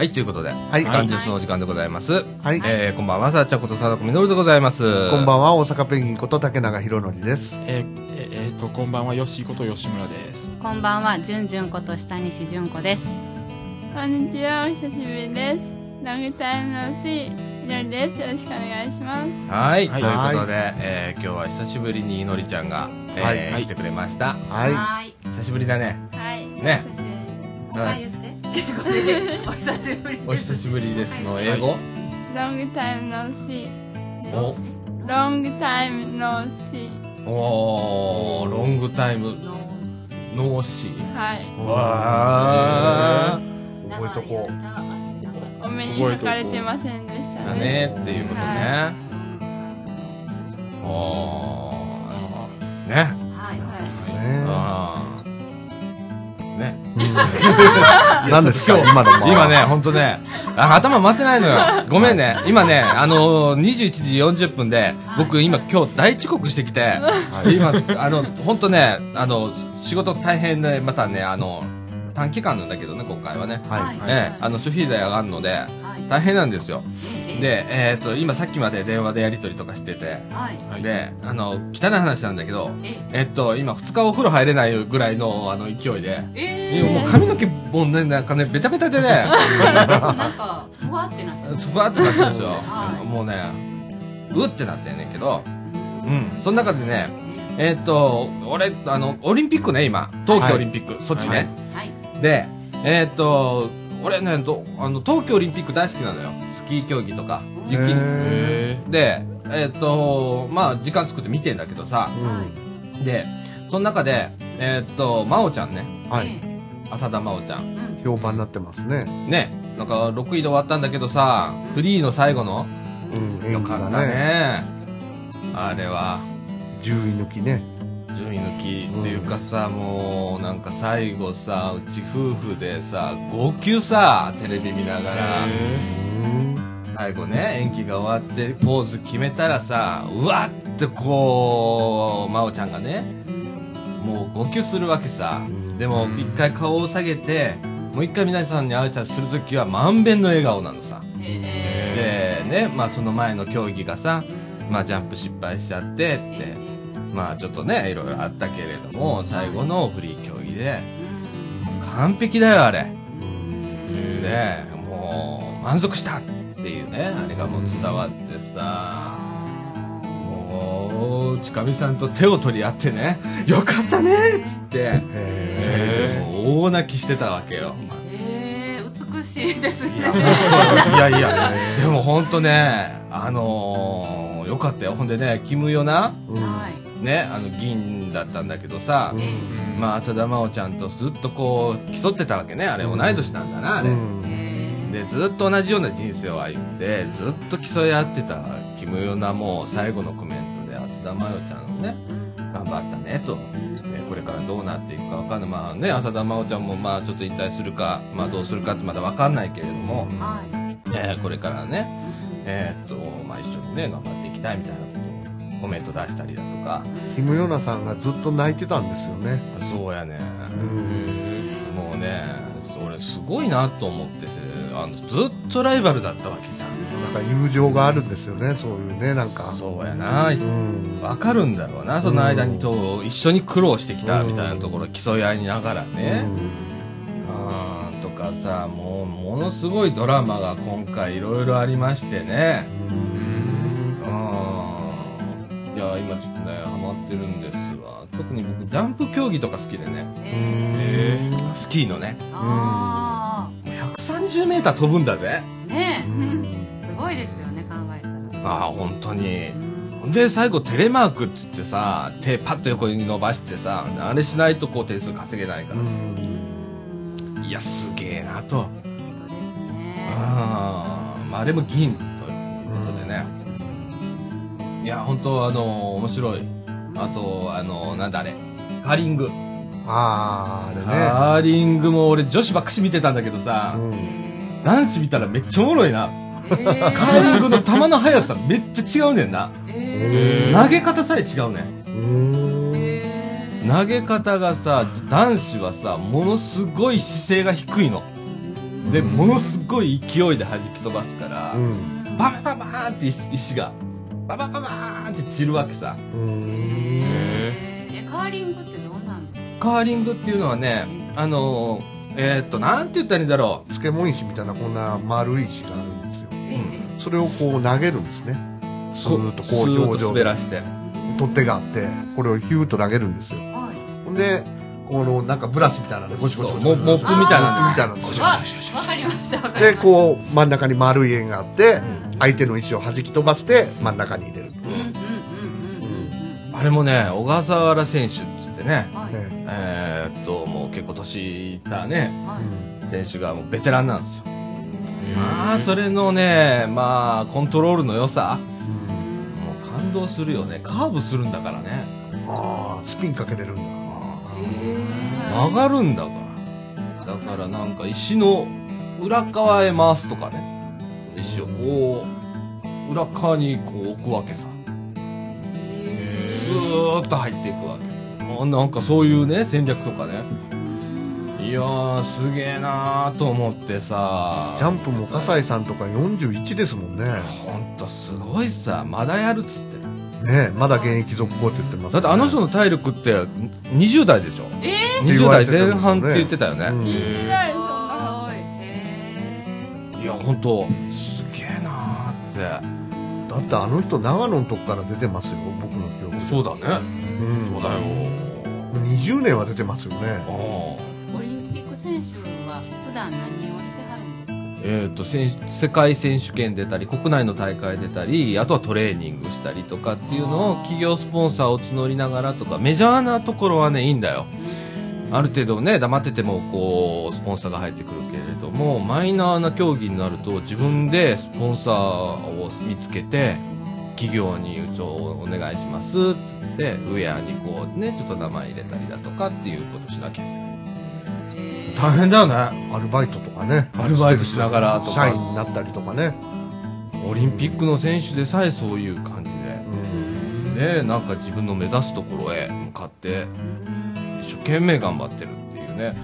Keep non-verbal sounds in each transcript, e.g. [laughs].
はい、ということで、はい元日のお時間でございます。はいえー、こんばんは、さあちゃんことさだこみのるでございます。こんばんは、大阪ペンギンこと竹永宏典です。えーええーとこんばんはよしこと吉村ですこんばんは、じゅんじゅんこと下西じゅんこです。こんにちは、お久しぶりです。ロングタイムのし、みのりです。よろしくお願いします。はい、はいということで、えー、今日は久しぶりにのりちゃんが、えー来てくれました。はい。久しぶりだね。はい。ねお久しぶりですはい言って。これで、お久しぶりお久しぶりですの英語、ロングタイムのし、お？ロングタイムのし、おーロングタイムノーシー。はい。わー。覚えとこう。お目にかかれてませんでしただね。ねっていうことね。おー。ね。はい。ねあー。ね。何ですか今の今ね、ほんとね、あ頭回ってないのよ。ごめんね。今ね、あのー、21時40分で、僕今今日大遅刻してきて、今、あの、ほんとね、あの、仕事大変で、またね、あの、短期間なんだけどね、今回はね。はい。ええ、あの、諸費代上がるので、はい。大変なんですよ。で、で、えっと、今さっきまで電話でやり取りとかしてて、はい。はい。で、あの、汚い話なんだけど、え、え。っと、今2日お風呂入れないぐらいの、あの、勢いで、えいやもう髪の毛もね、なんかね、ベタベタでね、ー、なんか、ふわってなってる。ふわってなってるんですよ。は。い。もうね、うってなってんねんけど、うん、その中でね、えっと、俺、あの、オリンピックね、今、冬季オリンピック、そっちね。はい。で、えっと、俺ね、どあの、冬季オリンピック大好きなのよ。スキー競技とか、雪で、えっと、まあ、時間作って見てんだけどさ、うで、その中で、えっと、真央ちゃんね、ん。はい。浅田真央ちゃん。うん。評判になってますね。ね、なんか6位で終わったんだけどさ、フリーの最後の、うん、よかったがね。ね。あれは、10位抜きね。順位抜きっていうかさ、もう、なんか最後さ、うち夫婦でさ、号泣さ、テレビ見ながら、うん。最後ね、演技が終わってポーズ決めたらさ、うわってこう、真央ちゃんがね、もう号泣するわけさ。んでも、一回顔を下げて、もう一回皆さんに挨拶するときは満遍の笑顔なのさ。えで、ね、まあその前の競技がさ、まあジャンプ失敗しちゃってって、まあちょっとね、いろいろあったけれども、最後のフリー競技で、完璧だよ、あれ。で、もう、満足したっていうね、あれがもう伝わってさ、もう、近見さんと手を取り合ってね、よかったねっつって、へもう大泣きしてたわけよ。えー、美しいですね。いやいや、でもほんとね、あのー、よかったよ。ほんでね、キムヨナ、ーうん。はい。ね、あの、銀だったんだけどさ、うんまあ、浅田真央ちゃんとずっとこう、競ってたわけね。あれ、同い年なんだな、あれ。で、ずっと同じような人生を歩んで、ずっと競い合ってたキムヨナも最後のコメントで、浅田真央ちゃんのね、頑張ったね、と。えこれからどうなっていくかわかんない。まあね、浅田真央ちゃんもまあちょっと引退するか、まあどうするかってまだわかんないけれども、ー、はい。えーこれからね、えーっと、まあ一緒にね、頑張っていきたいみたいなコメント出したりだとか、キム・ヨナさんがずっと泣いてたんですよね。そうやね。うん。もうね、それすごいなと思ってせあの、ずっとライバルだったわけじゃん。なんか友情があるんですよね、そういうね、なんか。そうやな。うん。わかるんだろうな、その間にと一緒に苦労してきたみたいなところ競い合いながらね。うん、とかさ、もう、ものすごいドラマが今回いろいろありましてね。今ちょっとね、ハマってるんですわ。特に僕、ジャンプ競技とか好きでね。ええスキーのね。ー、あもう130メーター飛ぶんだぜ。ー、ねうんえ、すごいですよね、考えたら。ああ、本当に。ほんで、最後テレマークっつってさ、手パッと横に伸ばしてさ、あれしないとこう点数稼げないからうさ。ん。いや、すげえなと。ね。あーまあ、あれも銀ということでね。いや、本当あの面白い。あと、あのなんだあれ。カーリング。あー、あれね。カーリングも俺女子ばっかし見てたんだけどさ、うん。男子見たらめっちゃおもろいな。えー、カーリングの球の速さ [laughs] めっちゃ違うねんな。え投げ方さえ違うねん。うん。え投げ方がさ、男子はさ、ものすごい姿勢が低いの。ー、でものすごい勢いで弾き飛ばすから、うん。バンバンバーンって石石がババババーンって散るわけさ。うーん。えカーリングってどうなん？ですかカーリングっていうのはねあのーえーっとなんて言ったらいいんだろ漬物石みたいなこんな丸い石があるんですよ。えーそれをこう投げるんですね。うスーッとこう表情で。滑らして。取っ手があって、これをヒューッと投げるんですよ。はい。ほんで、このなんかブラシみたいなのでゴチゴチゴチそうモモップみたいなモップみたいなのゴチゴわかりましたで、こう真ん中に丸い円があって、ん相手の石を弾き飛ばして真ん中に入れる。うんうんうんうんうんあれもね小笠原選手っつってねうんはい。ねえーっともう結構年いったねはい。うん選手がもうベテランなんですよ。まあそれのねまあコントロールの良さもう感動するよね。カーブするんだからね。ああ、スピンかけれるんだ。曲がるんだから。だからなんか石の裏側へ回すとかね石をこう裏側にこう置くわけさ。スー。ッと入っていくわけ。あなんかそういうね戦略とかね。いやーすげえなーと思ってさ。ジャンプも笠井さんとか41ですもんね。ほんとすごいさ。まだやるっつって。ねまだ現役続行って言ってます、だってあの人の体力って20代でしょ？えって言20われてるんですよね代前半って言ってたよね、うんいや本当。すげえなーって。だってあの人長野のとこから出てますよ僕の記憶で。そうだね。うん。そうだよ。20年は出てますよね。オリンピック選手は普段何をしてはるんですか？えー、と選手世界選手権出たり国内の大会出たりあとはトレーニングしたりとかっていうのを企業スポンサーを募りながらとかメジャーなところはねいいんだよ。ある程度ね黙っててもこうスポンサーが入ってくるけれどもマイナーな競技になると自分でスポンサーを見つけて企業に「ちょお願いします」っつってウェアにこうねちょっと名前入れたりだとかっていうことしなきゃ。大変だよね。アルバイトとかね。アルバイトしながらとか。社員になったりとかね。オリンピックの選手でさえそういう感じうん。ででなんか自分の目指すところへ向かって一生懸命頑張ってるっていうね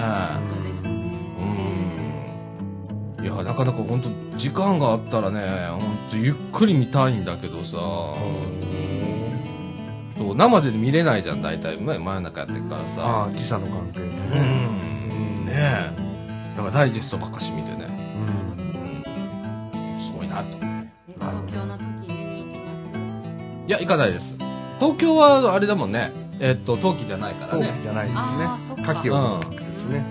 ねーそうですねうん。いやなかなか本当時間があったらね本当ゆっくり見たいんだけどさ。そう生で見れないじゃん大体ね真夜中やってるからあさ。あ時差の関係でうねん。ねえ。だからダイジェストばっかし見てね。うん。すごいなと。え東京の時見にいや行かないです。東京はあれだもんね。えっと冬季じゃないからね。冬季じゃないですね。夏季オリンピックですね。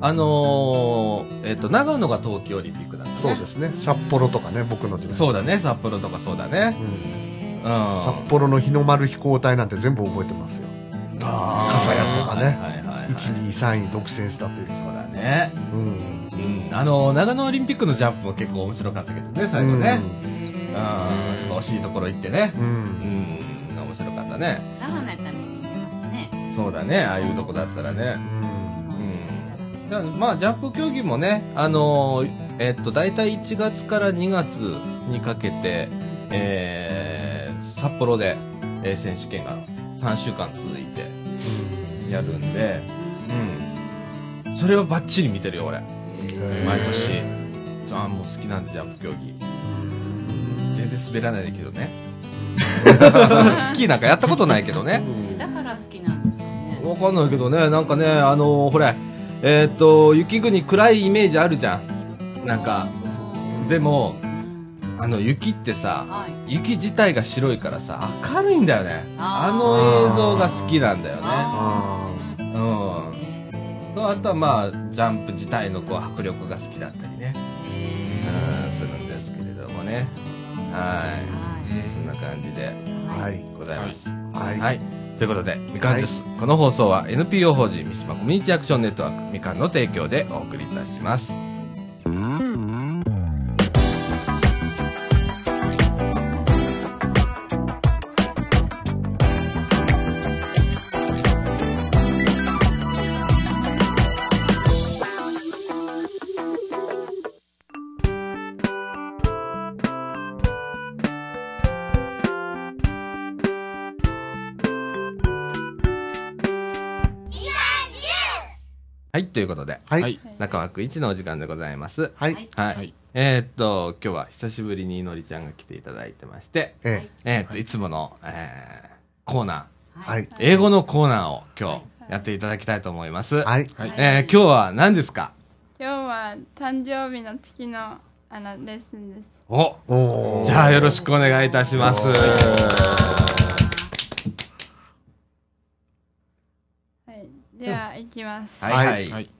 あのー、えっと長野が冬季オリンピックだったね。そうですね。札幌とかね僕の時代。そうだね。札幌とかそうだね。うん。うん。札幌の日の丸飛行隊なんて全部覚えてますよ。あー。笠谷とかね。はいはいはいはい。123位独占したっていう。そうだね。うん。うん。あの長野オリンピックのジャンプも結構面白かったけどね最後ね。うん。ちょっと惜しいところ行ってね。うん、ううんん。面白かったね。長野やったら見に行きますね。そうだね。ああいうとこだったらね。うんまあジャンプ競技もねあのーえっと大体1月から2月にかけてえー札幌で、えー選手権が3週間続いてやるんで、うん。それはバッチリ見てるよ、俺。毎年。あもう好きなんで、ジャンプ競技。全然滑らないけどね。スキーなんかやったことないけどね。だから好きなんですよねわかんないけどね、なんかね、あのーほれ、えーっと、雪国暗いイメージあるじゃん。なんか、でも、うんあの、雪ってさ、はい雪自体が白いからさ、明るいんだよね。あの映像が好きなんだよね。うん。と、あとはまあ、ジャンプ自体のこう迫力が好きだったりね。へうん、するんですけれどもね。はい。そんな感じでーはいございます。はい、はい。ということで、みかんジュース、この放送は NPO 法人三島コミュニティアクションネットワークみかんの提供でお送りいたします。ということで、はい。はい。中枠1のお時間でございます。はい。はい。はいえーっと、今日は久しぶりにのりちゃんが来ていただいてまして、ええーっと、いつもの、えーコーナー、え。はい。英語のコーナーを今日やっていただきたいと思います。はい。はい。えー今日は何ですか？今日は誕生日の月のあのレッスンです。おおーじゃあよろしくお願いいたします。はい。では、いきます。はいはい。はい。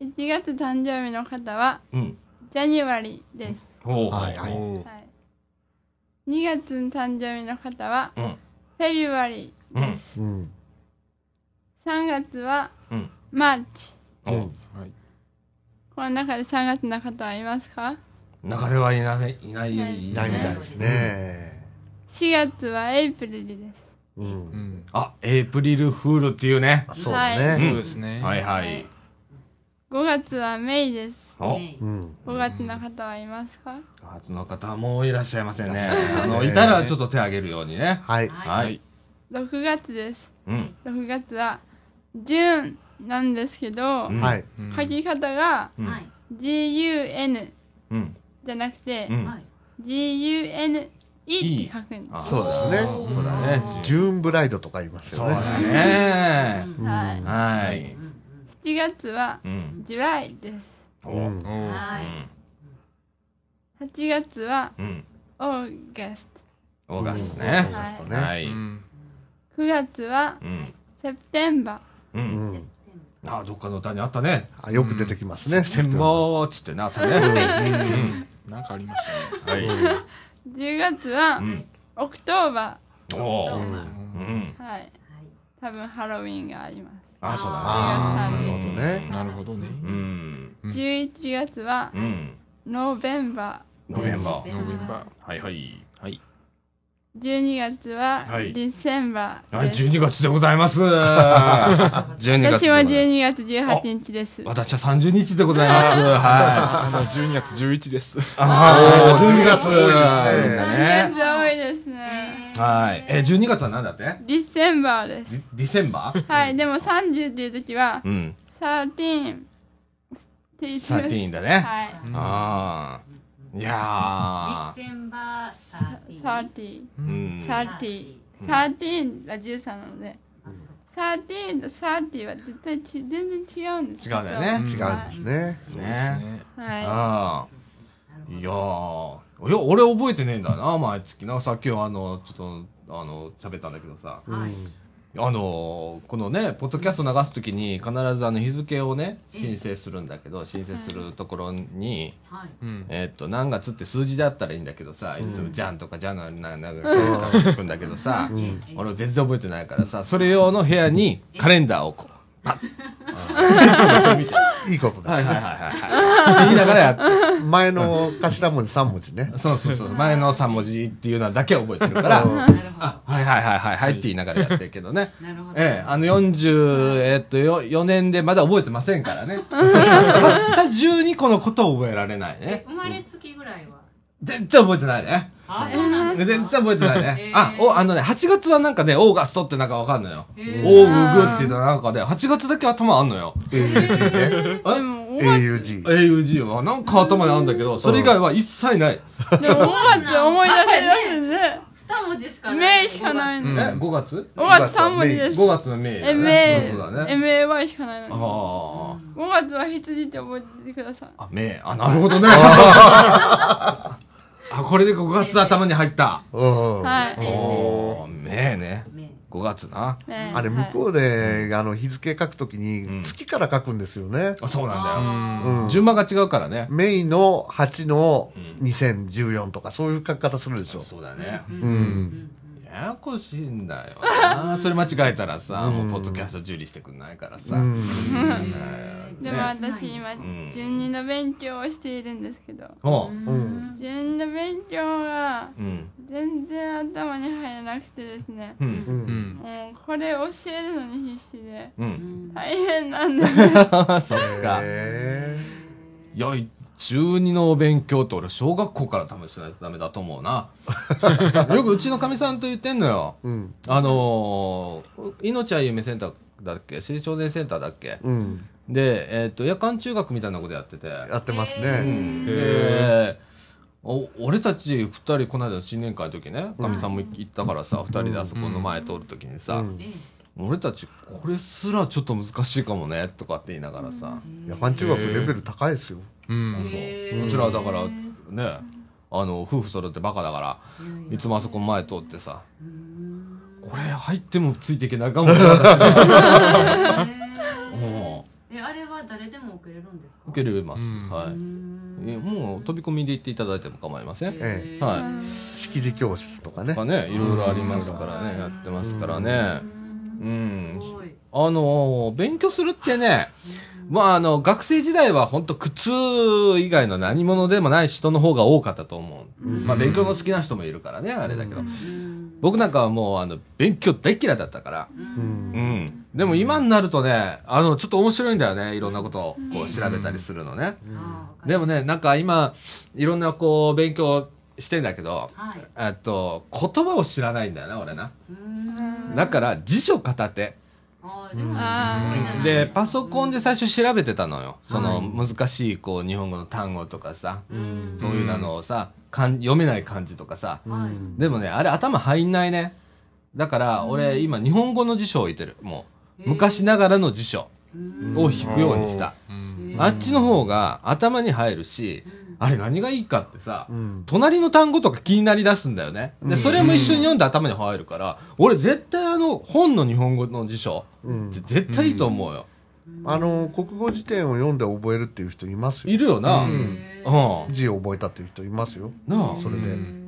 1月誕生日の方は、うん。 January です。ほうはいはいおーはい。2月の誕生日の方は、うん。 Februaryです。うん。3月は、うん。 March。うん。はい。この中で3月の方はいますか？中ではいない、いないいないみたいですね。?4 月は April です。う。うんん。あ、エイプリルフールっていうね。そうね。そうですね。はいはい。5月はメイです。お、うん。5月の方はいますか？あの方もいらっしゃいませんね。いらっしゃいますねあの、いたらちょっと手挙げるようにね。はい。ははいい。。?6 月です。うん。6月は、ジューンなんですけど、うんはい。うん書き方がうん。GUN うん。じゃなくて、うん。GUNE って書くんであす。そうですねそうだね。ジューンブライドとか言いますそうよね。だね。うんはいはい。7月はうん。ジュライです。おうん。おー8月はうん。オーガスオーガストうんねオー。ガストねはい。うん。うん。ト。9月はうん。セプテンバう。うんん。あ、どっかの歌にあったね。あよく出てきますね。千毛っつってね、あったね。なんかありましたね。はい。ー。10月はうん。 Octoberおうー。んうん。ー。はい。多分ハロウィンがあります。あ、そうだああ、なうんるほどね。なるほどね。ね。うん。うん11月はうん。 November November。Novemberはいはい。はい。ー。12月ははい December はい、です。12月でございます。[laughs] 12月で私はございます。12月18日です。私は30日でございます。はい。あの、12月11です。ああ、12月多いですね3ね。月多いですね。はい。え、12月は何だって？ディセンバーです。ディディセンバー？はい、でも30っていう時は、うん。13って言ってサーティーンだね。はい。ああ。いやディセンバー30。ー。うん。30。13が13なので、13と30は絶対ち全然違うんです違うんだよね違うんですね。そうですね。ね。はい。ああ。いやー。いや、俺覚えてねえんだな、毎月。なんかさっきはあの、ちょっと、あの、喋ったんだけどさ。うん。あのこのね、ポッドキャスト流すときに必ずあの日付をね、申請するんだけど、申請するところに、はい。うん。えーっと、何月って数字だったらいいんだけどさ、いつもじゃんとかじゃんのな、なんか、書くんだけどさ、ん。俺全然覚えてないからさ、それ用の部屋にカレンダーをこう、いいいことではいすね。はいはい。って言いながらやって、前の頭文字3文字ね。そうそうそう、前の3文字っていうのだけは覚えてるから、うんあ、はいはいはいはいはいって言いながらやってるけどね。なるほどええ、あの40、えっと、よ4年でまだ覚えてませんからね。たった12個のことを覚えられないえね。生まれつきぐらいは？全然覚えてないね。あそうなん全然覚えてないねえ。ーあ、お、あのね、8月はなんかね、オーガストってなんかわかんのよ。オーググっていうのはなんかね、8月だけ頭あんのよ。AUG ね。え？でも5月、AUG。?AUG はなんか頭にあるんだけど、それ以外は一切ない。でも5月思い出せますね。二文字しかない名しかないの。うんえ、5月？5月3文字です。5月のメイだね。MA、そうだね。MAY しかないあのあ。に。5月は羊って覚えてください。あ、めあ、なるほどね。[laughs] あ、これで5月頭に入った。うん。はい。おー、めね。名5月な。ねあれ、向こうで、あの、日付書くときうんに、月から書くんですよね。あ、そうなんだよ。順番が違うからね。メイの8のうん2014とか、そういう書き方するでしょ。そうだね。うん。ややこしいんだよな。[laughs] それ間違えたらさ、もうポッドキャスト受理してくんないからさ。でも私今ん、順二の勉強をしているんですけど、おう。うん。順二の勉強がうん。全然頭に入らなくてですね、う。うん。うんん。もうこれ教えるのに必死で、うん。大変なんです。そっか。へいや、中二のお勉強って俺、小学校から多分しないとダメだと思うな。[laughs] よくうちのかみさんと言ってんのよ。ーうん。あのー、命は夢センターだっけ？青少年センターだっけ？うん。で、えっ、と、夜間中学みたいなことやってて。やってますうね。んへで、お俺たち二人、この間新年会の時ね、かみさんも行ったからさ、二人であそこの前通る時にさ、うん。え俺たち、これすらちょっと難しいかもね、とかって言いながらさ、夜間中学レベル高いですよ。うん。こちらはだから、ね、あの、夫婦揃ってバカだから、いつもあそこ前通ってさ、これ入ってもついていけないかもね、私も [laughs] えあれは誰でも受けれるんですか？う受けれます。うんはい。えもう飛び込みで行っていただいても構いません。えは識字教室とかねと。かね、いろいろありますからね、やってますからね。うんす。ごいあの、勉強するってね、[laughs] まあ、あの、学生時代は本当靴以外の何者でもない人の方が多かったと思う。まあ、勉強の好きな人もいるからね、あれだけど。僕なんかはもう、あの、勉強大嫌いだったから。うんうん。でも今になるとね、あの、ちょっと面白いんだよね。いろんなことをこう調べたりするのね。でもね、なんか今、いろんなこう、勉強してんだけど、はいえっと、言葉を知らないんだよな、俺な。だから、辞書片手。でパソコンで最初調べてたのよ。その、はい難しい、こう、日本語の単語とかさ、うん。そういうのをさ、かん読めない漢字とかさ。はい。でもね、あれ頭入んないね。だから、俺、今、日本語の辞書を置いてる。もう、昔ながらの辞書を引くようにした。うん。あっちの方が頭に入るし、あれ何がいいかってさ、うん隣の単語とか気になり出すんだよね。で、それも一緒に読んで頭に入るから、俺絶対あの本の日本語の辞書うんって絶対いいと思うよ。あの、国語辞典を読んで覚えるっていう人いますよ。いるよな。ううんん。字を覚えたっていう人いますよ。なあ。それで。うん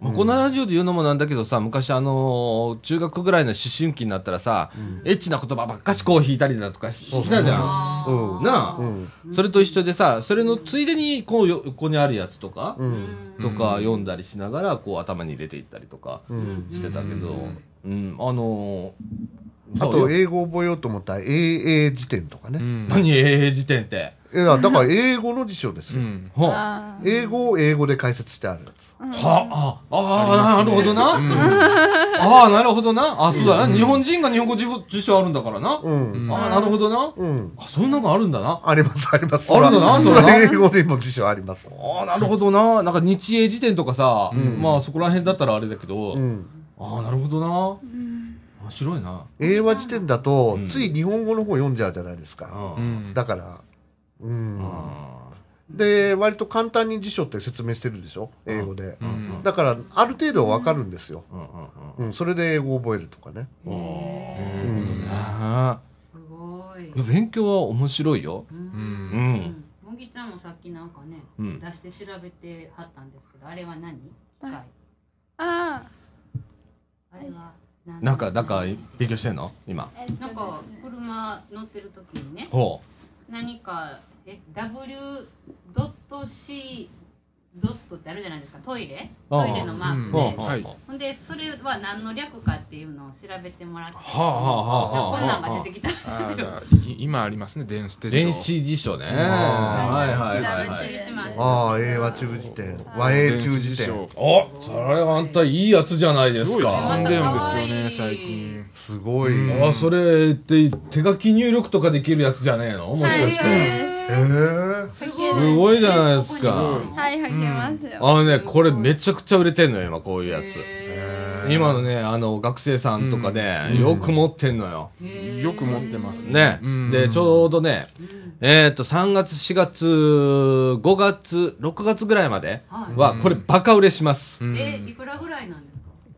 まあ、このラジオで言うのもなんだけどさ、昔あのー中学ぐらいの思春期になったらさ、エッチな言葉ばっかしこう引いたりだとかししてたじゃん。あうん。なあ、うん。それと一緒でさ、それのついでにこうよ横にあるやつとか、うん。とか読んだりしながらこう頭に入れていったりとかうん。してたけど、うん、あのー、あと、英語を覚えようと思ったら、英辞典とかね。うん何？英英辞典って。いや、だから英語の辞書ですよ。うん。はあ英語を英語で解説してあるやつ。あ、あ、ああ、ねるほどな。ああ、なるほどな。あ、そうだな。日本人が日本語辞辞書あるんだからな。うん。ああ、なるほどな。うん。あ、そんなのがあるんだな。あります、あります。あるんだなそれ英語でも辞書あります。ああ、なるほどな。なんか日英辞典とかさ、んまあそこら辺だったらあれだけど、うん。ああ、なるほどな。面白いな。英和辞典だとうん、つい日本語の方読んじゃうじゃないですか。う。うんん。だから、うん。あで、割と簡単に辞書って説明してるでしょ？英語で。うんだから、ある程度わかるんですよ。ーうんうんうん。それで英語を覚えるとかね。うん。へうん。ねえすごいいや勉強は面白いよ。ううん。うん。もぎちゃんもさっきなんかね、うん出して調べてはったんですけどあれは何？機械あああれは何なんか、なんか、勉強してんの？今。えなんか車乗ってる時にねほ何かえ W.C ドットってあるじゃないですかトイレ？ああトイレのマークで、う。ほう。はいほんでそれは何の略かっていうのを調べてもらってはあはあはあはあこんなんが出てきたんですあよ今ありますね、電子手帳。電子辞書ね。あはいはいはい調べてはい。しましたああ、英和中辞典。和英中辞典。おそれあんたいいやつじゃないですすごいか。進んでるんですよね、最近。すごい。あ、それって手書き入力とかできるやつじゃねえの？もしかして。ええすすごいじゃないですかはい、履けますよ。あのね、これめちゃくちゃ売れてんのよ、今こういうやつ。へ今のね、あの、学生さんとかね、よく持ってんのよ。ーよく持ってますね。で、ちょうどね、えっと、3月、4月、5月、6月ぐらいまではこれバカ売れします。うんえいくらぐらいなんですか？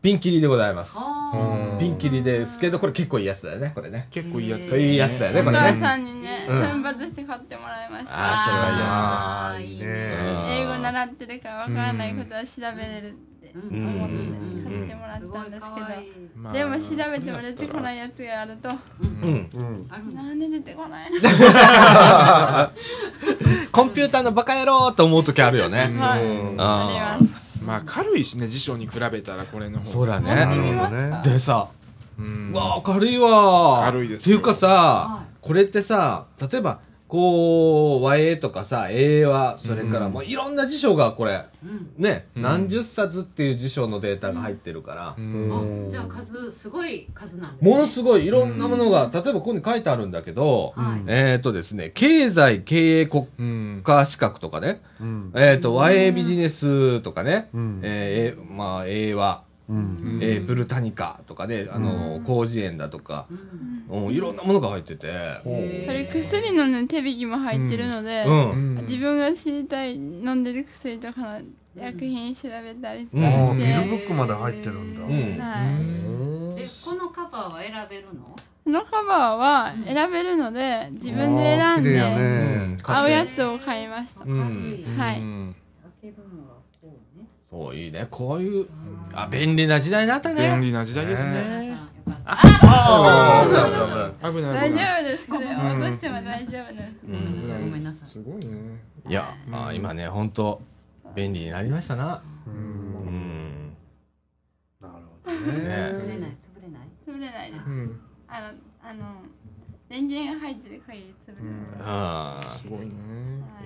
ピンキリでございます。あピンキリですけど、これ結構いいやつだよね、これね。結構いいやつこれいいやつだよね、おこれね。母さんにね、うん奮発して買ってもらいました。あーそれはいいやつああ、いいね。英語習ってるからわからないことは調べれるってう思ってん買ってもらったんですけど、まあでも調べても出てこないやつがあると、うん。うん。なんで出てこない [laughs] コンピューターのバカ野郎と思う時あるよね。はい、うんあります。まあ軽いしね、辞書に比べたらこれの方が。そうだなね。るほどね。でさ、うんうわあ軽いわ軽いですよっていうかさは、これってさ、例えば、こう、和英とかさ、英和、それから、もういろんな辞書がこれ、うん。ね、うん。何十冊っていう辞書のデータが入ってるから、じゃあ数すごい数なんですね。ものすごいいろんなものが、例えばここに書いてあるんだけど、はい。えっ、とですね、経済経営国うん家資格とかね、うん。えっ、と、和英ビジネスとかね、えーまあ、英和、うん。えーブルタニカとかね、あの、広辞苑だとか、うん。うんいろんなものが入ってて、それ薬のね手引きも入ってるので、うん。自分が知りたい飲んでる薬とかの薬品調べたりとうん。かああ、して、ミルブックまで入ってるんだ。うん。はい、うんでこのカバーは選べるの？このカバーは選べるので自分で選んでね。合うやつを買いました、うん。軽いはいうん開けるのがこうねそう、いいね。こういう、あ、便利な時代になったね。便利な時代です皆ね。ああ、危ない危ない [laughs] 危ない。大丈。夫ですこれ落としても大丈夫です、うごめんなさいごん。めんなさいすごいね。いや、まあ今ね、本当便利になりましたな。う。うんん。なるほどねね。潰れない潰れない潰れないですうん。あのあの電源が入ってる限り潰れない、あすごいね。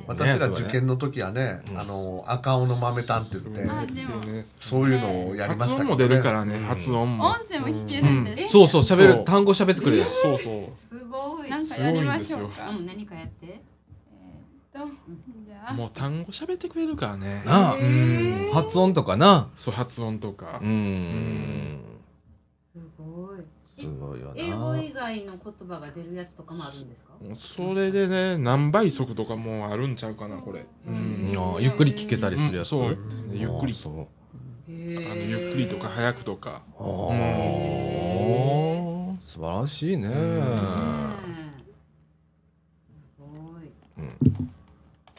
はい私ら受験の時はね、あの、赤尾の豆炭って言って、そうねそういうのをやりましたけどね。発音も出るからね、うん発音も音。声も聞けるんです、うんそうそう、喋る、単語喋ってくれる。そうそう。すごいなんかやりましょうか？うん何かやって？えーっとじゃあもう単語喋ってくれるからね。なあ発音とかな。そう、発音とかう。ん。すごいよ英語な。以外の言葉が出るやつとかもあるんですか？それでね、何倍速とかもあるんちゃうかな、これ。うんあゆっくり聞けたりするやつ。そうですね、ゆっくり。あそうあのゆっくりとか早くとか。素晴らしいね。すごい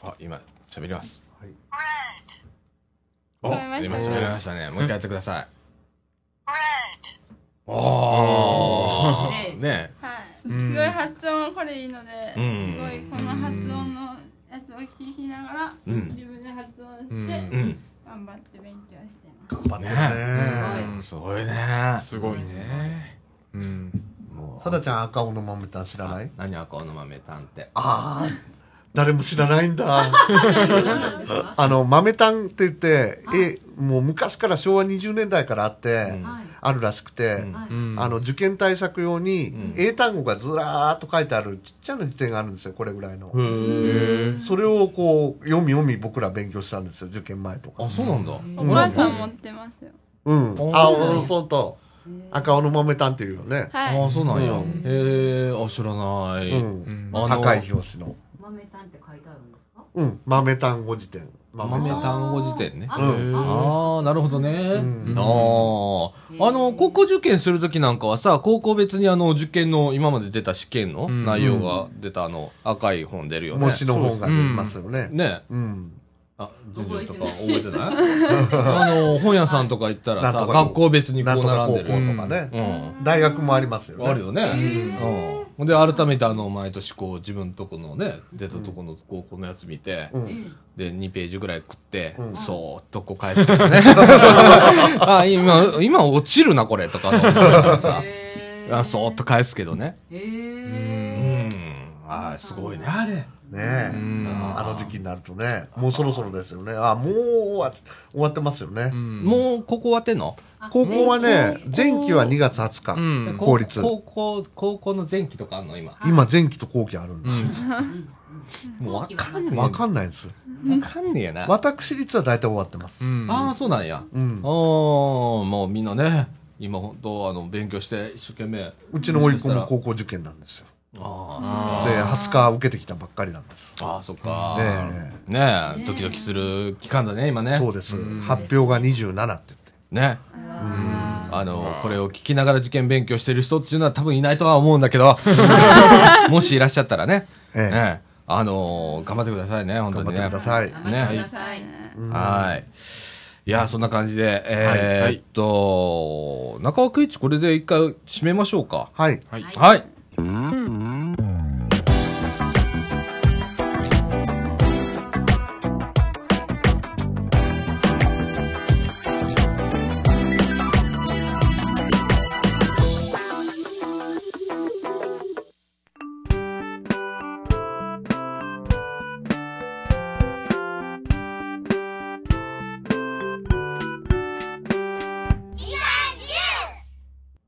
あ、今、喋ります。はいお、今喋りましたね。もう一回やってください。おー。ねはい、うんすごい発音これいいので、うんすごいこの発音のやつを聞きながら、うん自分で発音して、うんうん。頑張って勉強してます。頑張ってるね。ねすごいね。すごいね。うん。もうさだちゃん赤尾の豆炭知らない？何赤尾の豆炭って。ああ、誰も知らないんだ。[laughs] あの、豆炭って言って、え、もう昔から昭和20年代からあって、あるらしくて、あの、受験対策用にうん、英単語がずらーっと書いてあるちっちゃな辞典があるんですよ、これぐらいの。それをこう、読み読み僕ら勉強したんですよ、受験前とか。あ、そうなんだ。お母さん持ってますよ。うん。おあ、ーそうと、赤尾の豆炭っていうよね。はい。あ、そうなんや。うんへえ、あ、知らない。う。うんん。あの赤い表紙の。豆炭って書いてあるんですか？うん。豆単語辞典。豆単語辞典ねあうんああ、なるほどね。んああ。あの、高校受験するときなんかはさ、高校別にあの、受験の、今まで出た試験のうん内容が出たあの、赤い本出るよね。模試の本が出ますよね。ねうん。あ、ジュジュとか覚えてない？[laughs] あの、本屋さんとか行ったらさ、学校別にこうなんとか高校並んでる。とかね。うん。大学もありますよね。あるよね。うん。で、改めてあの、毎年こう、自分とこのね、出たとこの高校のやつ見て、うん。で、2ページぐらい食って、うんそーっとこう返すけどね。[laughs] あ、今、今落ちるな、これ、とか思ってさあそーっと返すけどね。へうえん。あーすごいね、あれ。ねあの時期になるとね、もうそろそろですよね。あ、もう終わ終わってますよね。もう、ここ終わってんの？高校はね、前期は2月20日、うん公立。高校、高校の前期とかあんの？今。今、前期と後期あるんでうん。もうわかんねす。わかんないんです。わかんねえな。私立は大体終わってます。うん。ああ、そうなんや。うん。おー、もうみんなね、今本当あの、勉強して一生懸命。うちの甥っ子も高校受験なんですよ。あで、20日受けてきたばっかりなんです。あ、ああ、そっか。ねねえ、ドキドキする期間だね、今ね。そうです。発表が27って言って。ね。あの、これを聞きながら受験勉強してる人っていうのは多分いないとは思うんだけど、[laughs] もしいらっしゃったらね、ええねあの頑張ってくださいね、本当にね。頑張ってください頑張ってくださいはい。いや、そんな感じで、えーっと、中尾圭一、これで一回締めましょうか。はい。はい。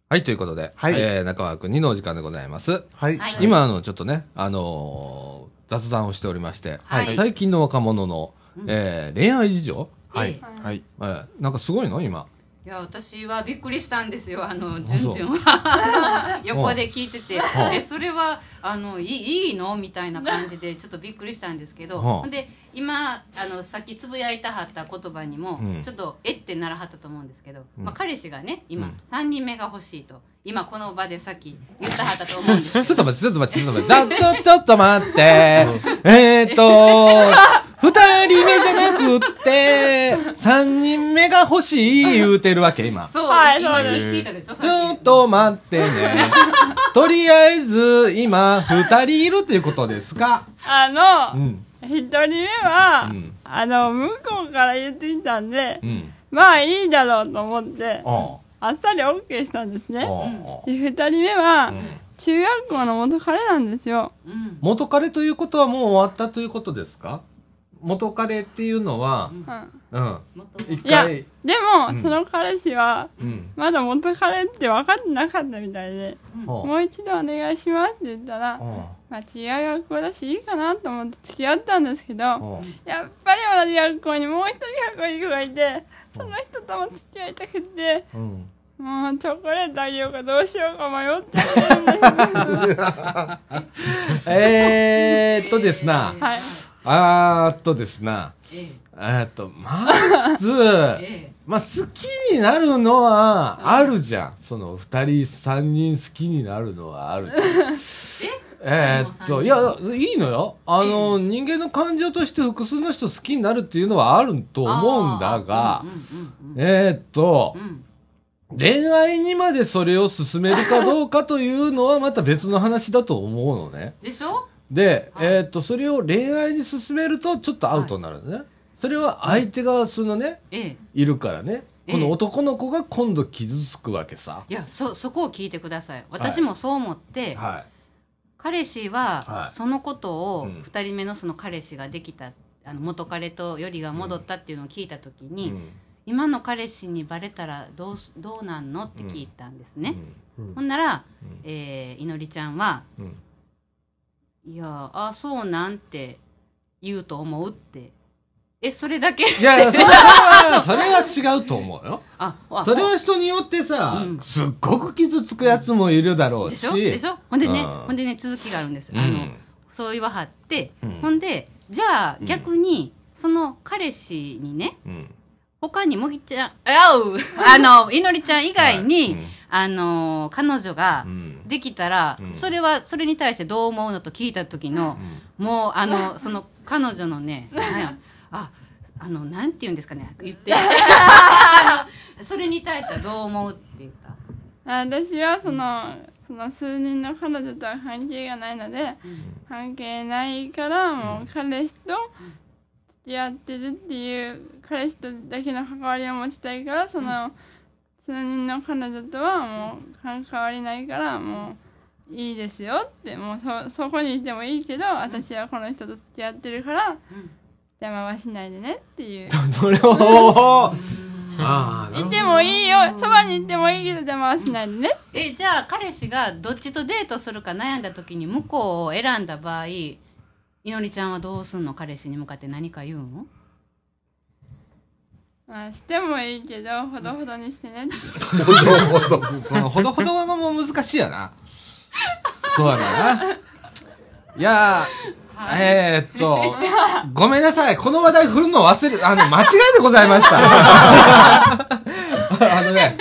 はい。はい、ということで、はいえー、中川くん2のお時間でございます。はい。はい今、あの、ちょっとね、あのー雑談をしておりまして、はい最近の若者の、えー恋愛事情、はいええはい。えーなんかすごいの？今。いや私はびっくりしたんですよ。あのじゅんじゅんは。[laughs] 横で聞いてて。ん。えそれはあのいいいいの？みたいな感じでちょっとびっくりしたんですけど。で今あのさっきつぶやいたはった言葉にも、うん。ちょっとえってならはったと思うんですけど、うん。まあ、彼氏がね今、うん。3人目が欲しいと今この場でさっき言ったはったと思うんですけどちょっと待って、ちょっと待って、ちょっと待って、ちょ、ちょ、ちょっと待って。えーっと、二人目じゃなくって、三人目が欲しい言うてるわけ、今。ちそう、はい今そうです聞いたでしょさっきょっと待ってね。とりあえず、今、二人いるっていうことですかあの、うん。一人目は、うんあの、向こうから言ってきたんでう、ん。まあいいだろうと思って、ああっさり OK したんですあ。ね。あで、二人目は中学校の元彼なんですよ。うん元彼ということはもう終わったということですか？元彼っていうのは、うん。うん。いや回、でも、うんその彼氏は、うん。まだ元彼って分かってなかったみたいで、もう一度お願いしますって言ったら、ほまあ違う学校だしいいかなと思って付き合ったんですけど、やっぱり同じ学校にもう一人かっこいい子がいて、その人とも付き合いたくて、ううん。もうチョコレートあげようかどうしようか迷っちゃってるんです。えーっとですな、はい。あーっとですな、ええーっと、まず、ええまあ、好きになるのはあるじゃん。その、二人、三人好きになるのはあるじゃん。え？ーっと、いや、いいのよ。あの、人間の感情として複数の人好きになるっていうのはあると思うんだがえーっとう、ん。恋愛にまでそれを進めるかどうかというのはまた別の話だと思うのね。でしょ？で、はい。えーっと、それを恋愛に進めるとちょっとアウトになるのね。それは相手がそのね、ええ。いるからね。ええ。この男の子が今度傷つくわけさ。いやそそこを聞いてください。私もそう思って、は彼氏ははい。そのことをうん。2人目のその彼氏ができたあの元彼とよりが戻ったっていうのを聞いた時い。に、うん。今の彼氏にバレたらどうすどうなんのって聞いたんですね、うん。ほんなら、うん。えーいのりちゃんはうん「いやあそうなんて言うと思う」ってえそれだけ？いや、それは、それは違うと思うよ。ああそれは人によってさ、うん。すっごく傷つくやつもいるだろうし。でしょ？でしょ？ほんでね、うん。ほんでね続きがあるんです、うん。あのそう言わはって、うん。ほんでじゃあうん。逆に、その彼氏にねうん。他にもぎちゃんあう [laughs] あのいのりちゃん以外に、あの彼女がうん。できたら、うん。それはそれに対してどう思うのと聞いた時の、もうあのその彼女のねああのなんて言うんですかね。言って。[laughs] あのそれに対してはどう思うって言った？私はその、その数人の彼女とは関係がないので、関係ないからもう彼氏と付き合ってるっていう彼氏とだけの関わりを持ちたいからその数人の彼女とはもう関わりないからもういいですよってもうそそこにいてもいいけど私はこの人と付き合ってるから邪魔はしないでねっていう。[laughs] それを、ああ、いてもいいよ。そばにいてもいいけど邪魔はしないでね。えじゃあ彼氏がどっちとデートするか悩んだ時に向こうを選んだ場合いのりちゃんはどうすんの？彼氏に向かって何か言うの？まあしてもいいけどほどほどにしてね。ってその、[laughs] ほどほどのも難しいやな。[laughs] そうやな。いやー、えー、っと、ごめんなさい。この話題振るの忘れ、あの、間違いでございました。[laughs] あのね、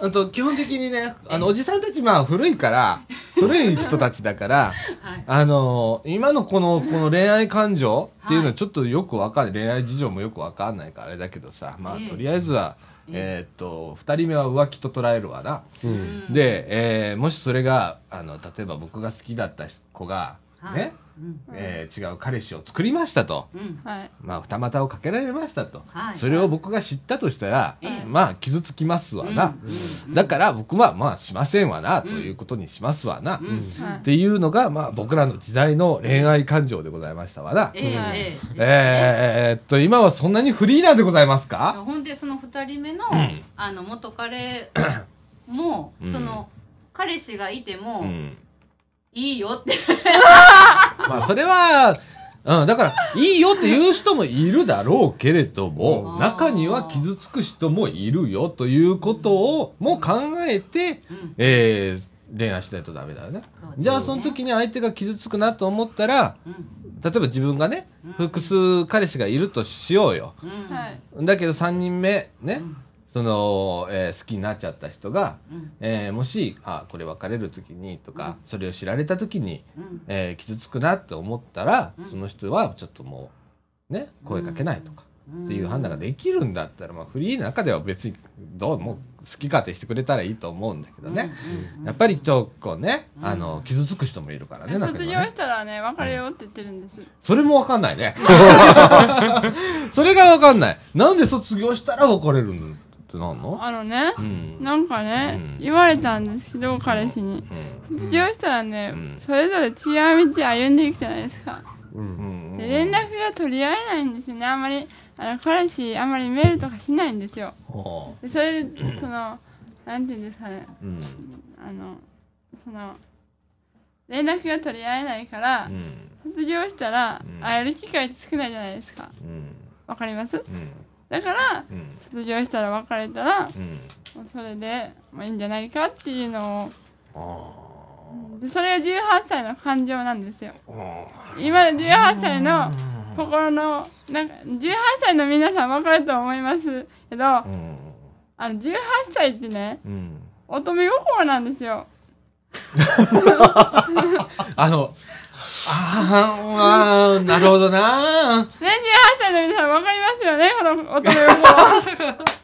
あと基本的にね、あの、おじさんたち、まあ、古いから、古い人たちだから、はいあの今のこの、この恋愛感情っていうのははいちょっとよくわかんない。恋愛事情もよくわかんないからあれだけどさ、まあ、ええとりあえずは、えーっと、二人目は浮気と捉えるわな。うんで、えーもしそれが、あの、例えば僕が好きだった子が、はいね、うんえー違う彼氏を作りましたと。うん。はいまあ、二股をかけられましたと。はい。それを僕が知ったとしたら、ええ。まあ、傷つきますわな。うん。だから僕は、まあ、しませんわな、ということにしますわな。うん。はい。っていうのが、まあ、僕らの時代の恋愛感情でございましたわな。ええ。ええ。えーっと、今はそんなにフリーなんでございますいやかほんでその二人目の、あの元彼もう、うんその彼氏がいても、うんいいよって。[laughs] まあそれは、うん、だから、いいよって言う人もいるだろうけれども、うん。中には傷つく人もいるよということを、もう考えて、うん。えー恋愛しないとダメだよね。ね。じゃあその時に相手が傷つくなと思ったら、うん。例えば自分がね、複数彼氏がいるとしようよ。うん。はい。だけど3人目、ね、その、えー好きになっちゃった人が、うん。えーもし、あ、これ別れる時にとか、それを知られた時に、うん。えー傷つくなって思ったら、うん。その人はちょっともう、ね、声かけないとか、っていう判断ができるんだったら、まあ、フリーの中では別に、どうも好き勝手してくれたらいいと思うんだけどね。うんやっぱりちょっとね、うん。あの、傷つく人もいるからね、中卒業したらね別れようって言ってるんです。それもわかんないね。[laughs] それがわかんない。なんで卒業したら別れるの？ってなんの？あのねうん。なんかね、うん。言われたんですけど彼氏に。うん。卒業したらね、うん。それぞれ違う道歩んでいくじゃないですか。うん。うん。で連絡が取り合えないんですよねあんまり。あの彼氏あんまりメールとかしないんですよ。ほでそれでそのなんていうんですかね。ううん。あのその連絡が取り合えないから、うん。卒業したらうん。会える機会って少ないじゃないですか。うん。わかります？うん。だからうん。卒業したら別れたらもうん。うそれで、まあ、いいんじゃないかっていうのあをでそれが18歳の感情なんですよあ。今18歳の心のなんか18歳の皆さん分かると思いますけどあうん。の18歳ってねうん。乙女心なんですよ [laughs] あの、ああ、なるほどな。ね18歳の皆さん分かりますよねこの乙女心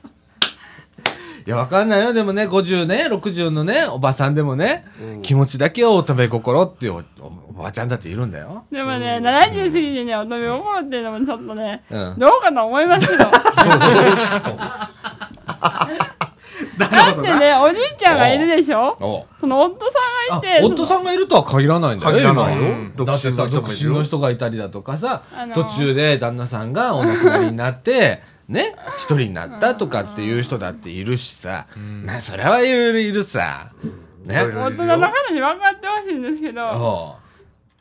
いや、わかんないよ。でもね、50ね、60のね、おばさんでもね、気持ちだけは乙女心っていうおおばちゃんだっているんだよ。でもね70過ぎてね乙女心っていうのもちょっとねうん。どうかと思いますけど [laughs] だってねおじいちゃんがいるでしょ？お。その夫さんあがいて。夫さんがいるとは限らないんだよ。限らないよ。今独身だってさ、独身の人がいたりだとかさ、あの途中で旦那さんがお亡くなりになって、ね、一人になったとかっていう人だっているしさ、な、それはいろいろいるさ。ね。大人の彼に分かってほしいんですけどお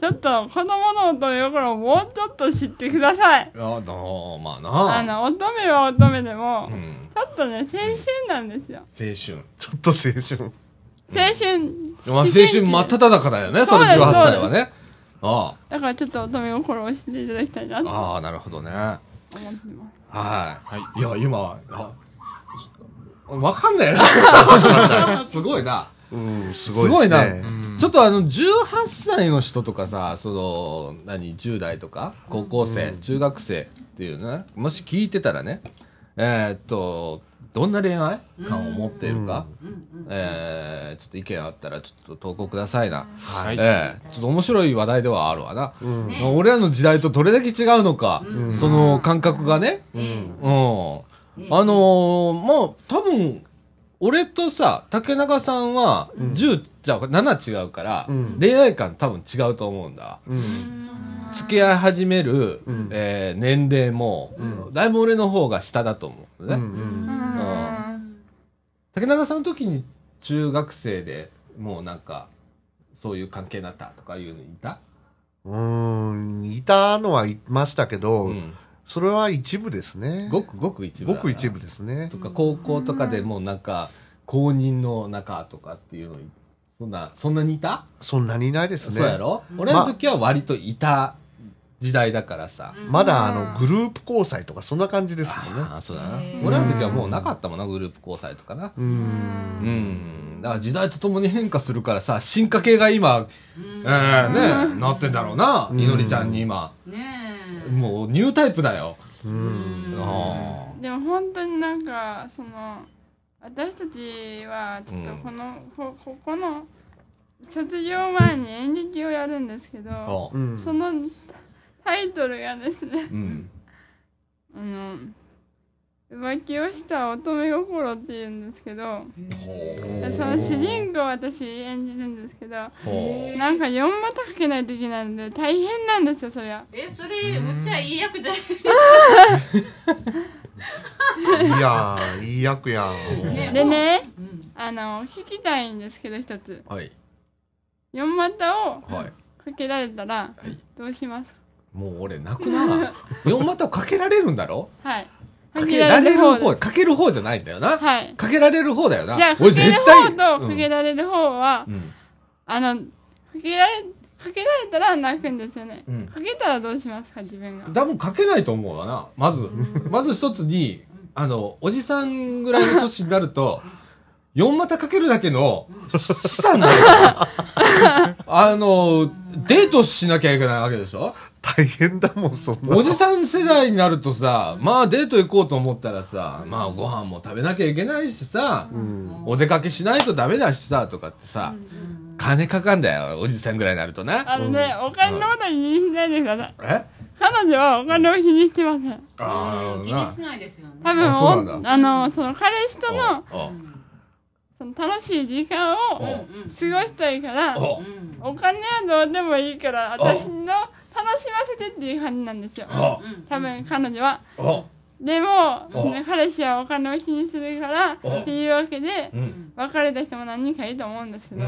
ちょっと子供の乙女心をもうちょっと知ってください。うあどうまあな。あの乙女は乙女でも、うん。ちょっとね青春なんですよ春。ょっと青春青春、まあ、青春真っ只中だよね、それそうです18歳はね。あだからちょっと乙女心を知っていただきたいなあ、と思ああ、なるほどね。はい。ってますいや、今、あわかんない [laughs] な。すごいな。うんすすごいな。ですねちょっとあの、18歳の人とかさ、その、何、10代とか、高校生、中学生っていうね、もし聞いてたらね、えーっと、どんな恋愛観を持っているか、えーちょっと意見あったらちょっと投稿くださいな。はい。ええちょっと面白い話題ではあるわな。うんまあ俺らの時代とどれだけ違うのか、その感覚がね。うんうん。あのー、もう多分、俺とさ、竹中さんは10、じゃあ7違うから、うん恋愛観多分違うと思うんだ。うん付き合い始める、うん。えー年齢も、だいぶ俺の方が下だと思うね。うんうん竹中さんの時に中学生でもうなんか、そういう関係になったとかいうのいた？うんうんいたのはいましたけど、うん。それは一部ですね。ごくごく一部ごく一部ですね。とか高校とかでもうなんか公認の中とかっていうのそんなそんなにいた、そんなにいないですね。そうやろ？俺の時は割といた時代だからさ、まだあのグループ交際とかそんな感じですもんね。ああそうだな。俺らの時はもうなかったもんなグループ交際とかな。うん。うん。だから時代とともに変化するからさ進化系が今、えーねなってんだろうな、うん。いのりちゃんに今。ねえ。もうニュータイプだよ、うん。あでも本当になんかその私たちはちょっとうん。この、こここの卒業前に演劇をやるんですけど、うん。そのタイトルがですねうん。あの浮気をした乙女心っていうんですけどでその主人公を私演じるんですけどほなんか4またかけないといけないんで大変なんですよそれがえそれむっちゃいい役じゃないいやーいい役やん。ねでねう。んああの聞きたいんですけど一つ。はい。4股をはい。かけられたらはい。どうしますか？もう俺泣くな。[laughs] 4股をかけられるんだろ？はい。かけられる方かける方じゃないんだよな。はい。かけられる方だよな。じゃあか俺ける方とかけられる方は、うん。あのかけられかけられたら泣くんですよね、うん。かけたらどうしますか？自分が。多分かけないと思うわな。まず。まず一つにあのおじさんぐらいの年になると [laughs] 4股かけるだけの資産になる。か [laughs] らあのデートしなきゃいけないわけでしょ？大変だもん、そんな。おじさん世代になるとさまあデート行こうと思ったらさまあご飯も食べなきゃいけないしさ、うん。お出かけしないとダメだしさとかってさ、金かかんだよおじさんぐらいになるとなあのね、お金のこと気にしないでくださいえ？彼女はお金を気にしてません。あうん気にしないですよね。多分あのその彼氏とのあその楽しい時間をあ過ごしたいからあうんお金はどうでもいいから私の楽しませてっていう感じなんですよ。あ多分彼女は。あ。でも、ね、彼氏はお金を気にするからっていうわけでうん。別れた人も何人かいると思うんですけど、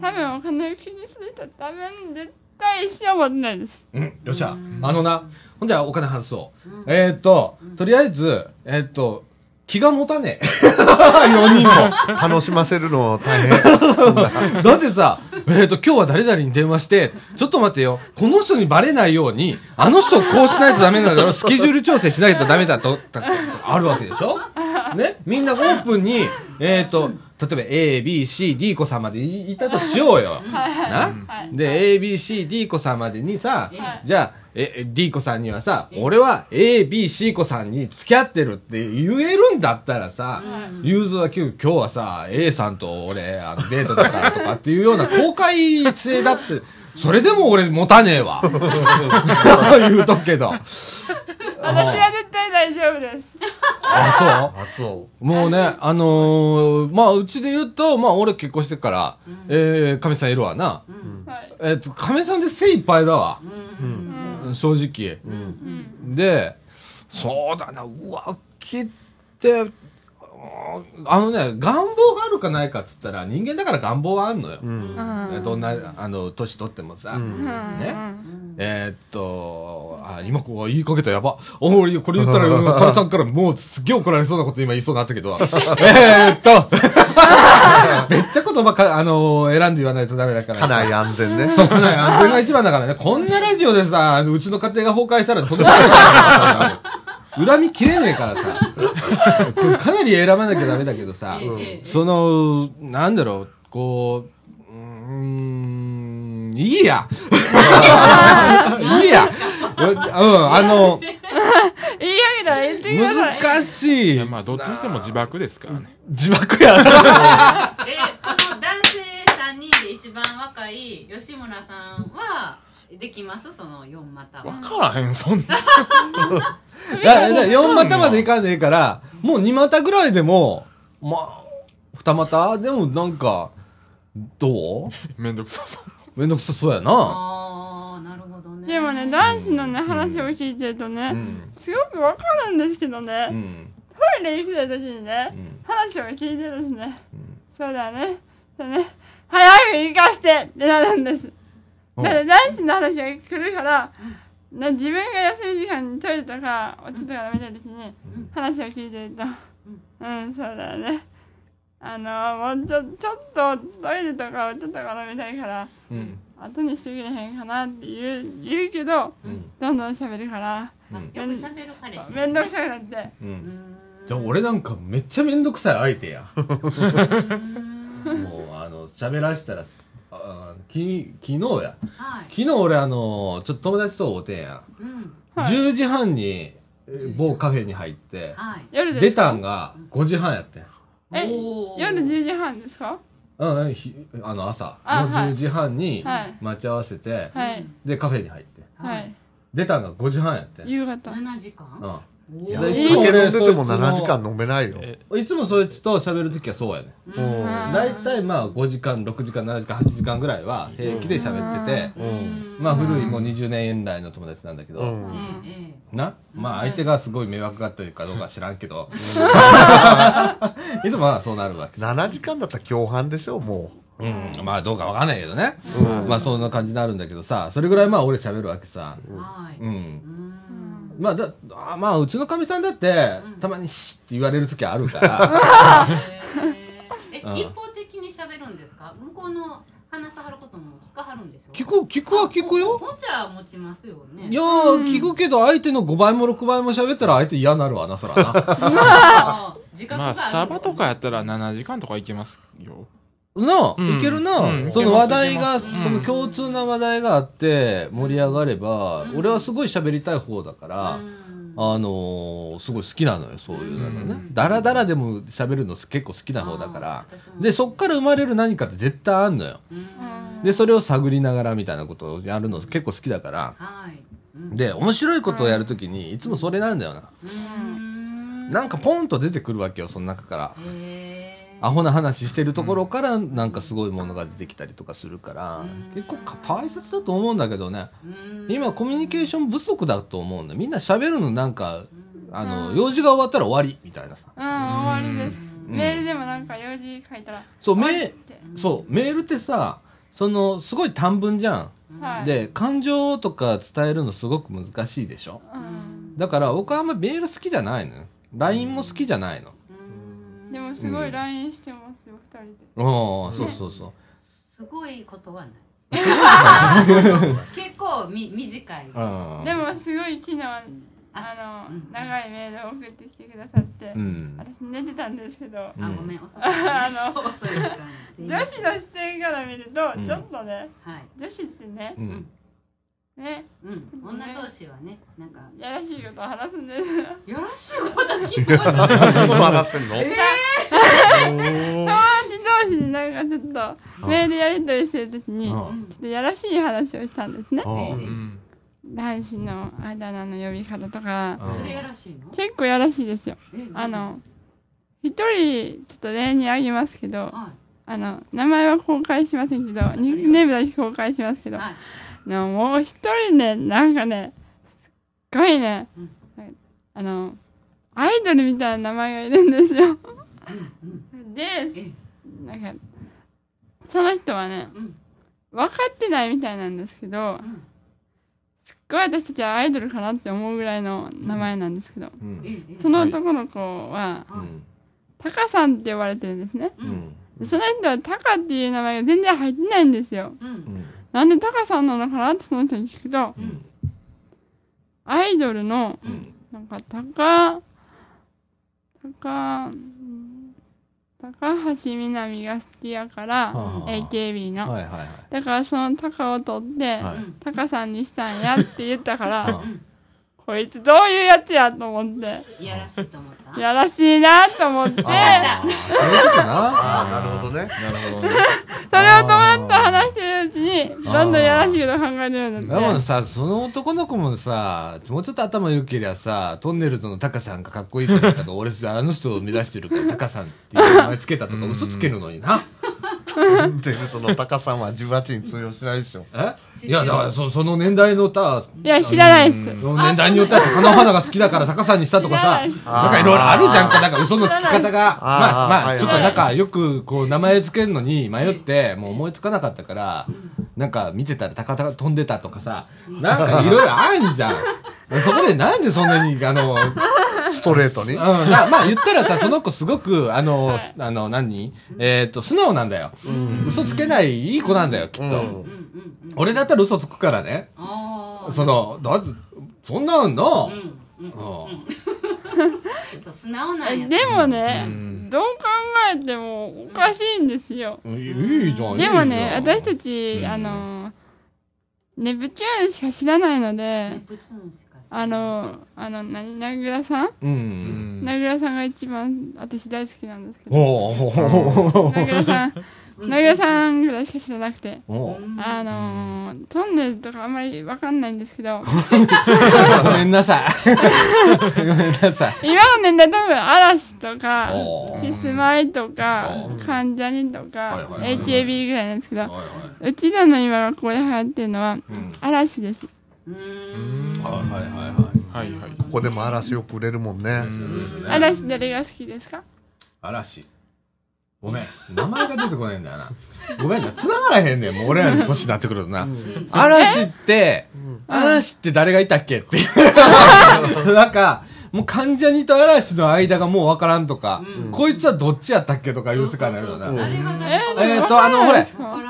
多分お金を気にする人は多分絶対一生持ってないです。うん、よっしゃ。あのな、ほんじゃお金外そう。えーっと、とりあえず、えーっと、気が持たねえ。[laughs] 4人も。[laughs] 楽しませるの大変。だってさ、えーっと、今日は誰々に電話して、ちょっと待ってよ、この人にバレないように、あの人をこうしないとダメなんだろ、スケジュール調整しないとダメだと、たあるわけでしょ？ね？みんなオープンに、えーっと、例えば A, B, C, D 子さんまでいいたとしようよ。な？はいで、A, B, C, D 子さんまでにさ、はいじゃあ、え、D 子さんにはさ、俺は A, B, C 子さんに付き合ってるって言えるんだったらさ、融通は今日今日はさ、A さんと俺、あのデートだからとかっていうような公開性だって、それでも俺持たねえわ。言うとくけど。私は絶対大丈夫ですあ、あ、そそうもうね、あのーまあ、うちで言うと、まあ、俺結婚してから、えー、亀さんいるわな。はいえっと、亀さんで精一杯だわ。うん正直。うんで、そうだな、浮気って、あのね、願望があるかないかっつったら、人間だから願望はあるのよ。う。うん。ねどんな、あの、年取ってもさ。うんねえーっと、あ、今ここ言いかけたやば。お俺、これ言ったら、うんカメさんからもうすっげえ怒られそうなこと今言いそうになったけど。えーっと、[laughs] めっちゃ言葉か、あの選んで言わないとダメだから。家内安全ね。そうね、安全が一番だからね。こんなラジオでさ、うちの家庭が崩壊したらとんでもないから。[laughs] 恨み切れねえからさ。かなり選ばなきゃダメだけどさ、その、なんだろう、こう、うーん、いいや。[laughs] いいや。うん、あの、言い訳たら言ってください難しい。いやまあどっちにしても自爆ですからね自爆や。え、この男性3人で一番若い吉村さんは、できますその4股は。分からへんそんな [laughs] だだ4股までいかんでいいから、もう2股ぐらいでも、まあ、2股？でもなんか、どう？めんどくさそうめんどくさそうやな。あー、なるほどね。でもね男子のね話を聞いてるとね、うん。すごくわかるんですけどね、うん。トイレ行きたい時にね、うん話を聞いてですね、そうだねそうね早く行かしてってなるんですうんだって男子の話が来るから、な自分が休み時間にトイレとかお茶とか飲みたい時に話を聞いてるとうん、そうだよねあのもうちょちょっとトイレとかお茶とか飲みたいからうん。後にしてくれへんかなって言う言うけど、うんどんどん喋るからうん。よく喋る彼氏。めんどくさくなってう。うんんじゃあ俺なんかめっちゃめんどくさい相手や。う [laughs] んもう、あの、喋らしたら、あき昨日や。はい。昨日俺あの、ちょっと友達と会うてんや。うん。はい。10時半に、えー。某カフェに入って、はい。夜です出たんが5時半やってん。えおー。夜10時半ですか？うん、ひあの朝。のあはい。10時半にはい。待ち合わせて、はい。でカフェに入って。はい。出たのが5時半やってん、夕方。7時間？うん、いやで酒飲んでてもそれ7時間飲めないよ。いつもそいつと喋るときはそうやね。うん大体まあ5時間、6時間、7時間、8時間ぐらいは平気で喋ってて、うん。まあ古いもう20年来の友達なんだけど、な？まあ相手がすごい迷惑があったりかどうか知らんけど、[laughs] いつもはそうなるわけ。7時間だったら共犯でしょ、もうん、まあどうかわかんないけどね。う。うん。まあそんな感じになるんだけどさ、それぐらいまあ俺喋るわけさ。う。うんん。まあだ、あまあうちのかみさんだって、たまにシッって言われるときあるから、[laughs] えうん。一方的に喋るんですか？向こうの話さはることも聞かはるんでしょ？聞く、聞くは聞くよ。もちゃ持ちますよね。いやー、聞くけど相手の5倍も6倍も喋ったら相手嫌なるわな、そらな。[laughs] まあ、スタバとかやったら7時間とかいけますよ。なあ、うん。いけるな、うん。その話題が、その共通な話題があって盛り上がれば、うん。俺はすごい喋りたい方だから、うん。あのーすごい好きなのよ、そういうのね。うん。だらだらでも喋るの結構好きな方だから。で、そっから生まれる何かって絶対あんのよ。うん。で、それを探りながらみたいなことをやるの結構好きだから。はい。うん。で、面白いことをやるときに、いつもそれなんだよな。うん。なんかポンと出てくるわけよ、その中から。アホな話してるところからなんかすごいものが出てきたりとかするから、うん結構か大切だと思うんだけどね。うん今コミュニケーション不足だと思うんだ。みんな喋るのなんか、あの、用事が終わったら終わりみたいなさ。うん終わりです、うんメールでもなんか用事書いたらそう、メそう、メールってさ、その、すごい短文じゃん。はいで、感情とか伝えるのすごく難しいでしょ。うんだから僕はあんまメール好きじゃないのよ。LINE も好きじゃないの。うんでもすごい LINE してますよ二人で。おーそうそうそう。すごいことはない。[laughs] 結構み短い。うんでもすごい昨日ああの、うん。長いメールを送ってきてくださって、うん。私寝てたんですけど、あごめん遅い。あの [laughs] 遅い時間す。いま女せん子の視点から見ると、うん。ちょっとねはい。女子ってねうん。ね。うん女同士はねなんか。やらしいことを話すんです。よろしいこと聞きま [laughs] したそういうこと話せんの？え友達同士でなんかちょっとメールやり取りしてる時にちうん。ょっとやらしい話をしたんですね。男子のあだ名の呼び方とか。あそれやらしいの？結構やらしいですよ。えあの一人ちょっと例に挙げますけどはあの名前は公開しませんけどニックネームだけ公開しますけどいはいなもう一人ねなんかねすっごいね、うん。あのアイドルみたいな名前がいるんですよ。うんでえなんかその人はねうん。分かってないみたいなんですけどうんすっごい私たちはアイドルかなって思うぐらいの名前なんですけどその男の子はうん。タカさんって呼ばれてるんですね。その人はタカっていう名前が全然入ってないんですよ。なんでタカさんなのかなってその人に聞くとうん。アイドルのうん。なんか高高高橋みなみが好きやからはあ AKB のはいはいはい。だからそのタカを取ってはいうんタカさんにしたんやって言ったからあこいつどういうやつやと思っていやらしいと思った？やらしいなと思ってそれあ。ああ、なるほどね。なるほどね。を友達と話してるうちにどんどんやらしいこと考えるようにでなってもさ、その男の子もさ、もうちょっと頭良けりゃさ、トンネルズのタカさんがかっこいいと思ったから、俺さ、あの人を目指してるから、タカさんっていう名前つけたとか嘘つけるのにな。[laughs] で、その高さんは18に通用しないでしょ。えいや、だからそ、その年代のた、いや知らないです。の年代によっては、花の花が好きだからタカさんにしたとかさ、知なんかいろいろあるじゃんか、なんか嘘のつき方が。あー。まあ、まあ、はいちょっとなんかよくこう名前つけるのに迷って、もう思いつかなかったから、なんか見てたらタカタカ飛んでたとかさ、なんかいろいろあんじゃん。[laughs] そこでなんでそんなに、あの、ストレートに？うん、なまあ言ったらさ、その子すごく、あの、あの、何？えっ、と、素直なんだよ。嘘つけないいい子なんだよ、きっと。うんうんうんうん。俺だったら嘘つくからね。その、だって、そんなんな、うんうんうん [laughs] そう素直なんやえでもねうんどう考えてもおかしいんですよいいじゃん。でもね私たちうんあのネプチューンしか知らないのであのあの何名倉さん？う。うんん。名倉さんが一番私大好きなんですけどおお名倉さん名倉さんぐらいしか知らなくて。お。あのー、トンネルとかあんまりわかんないんですけど。[laughs] ごめんなさい。[laughs] ごめんなさい。今の年代多分嵐とかキスマイとかお関ジャニとはいかはいはい。AKB ぐらいなんですけどはいはうちらの今学校で流行ってるのはいうん。嵐です。うーん。はいはいはいはいはい。ここでも嵐よく売れるもんね。はい嵐誰が好きですか？嵐ごめん。名前が出てこないんだよな。ごめんな。繋がらへんねん。もう俺らの年になってくるとな。嵐って嵐って誰がいたっけっていう。なんかもう関ジャニと嵐の間がもうわからんとか、こいつはどっちやったっけとかいう世界になるよな。えー、えーとあのほれ。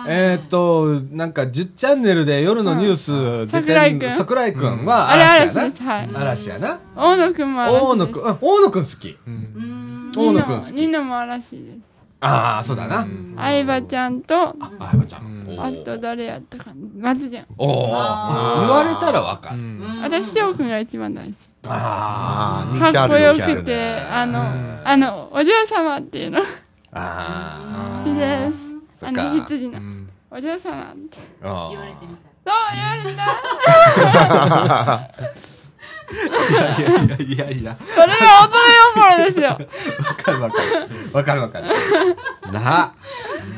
えーっと、なんか10チャンネルで夜のニュース出てん桜井くん。桜井くんは嵐やな。嵐です。はい。嵐やな。大野くんも嵐です。大野くん、うん。大野くん好き。うん。大野くん好き。ニノも嵐ですああ、そうだな。相葉ちゃんとあ、やばちゃん。うん。あと誰やったかな松ちゃん。おお言われたらわかる。うん。私翔くんが一番大好き。ああかっこよくてあのあのお嬢様っていうの。好あ。あきです。あそっか。の羊の。うん。お嬢様って。あ。言われてみた。いそう言われた [laughs] いやいやいやいや。それが乙女心ですよわかるわかる。わかるわかる。なあ。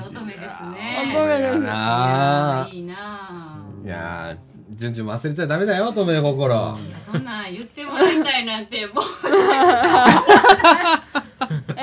乙女です乙ね女ですなあ。いいなあいやー、順々忘れちゃダメだよ、乙女心。そんなん言ってもらいたいなんてもう [laughs]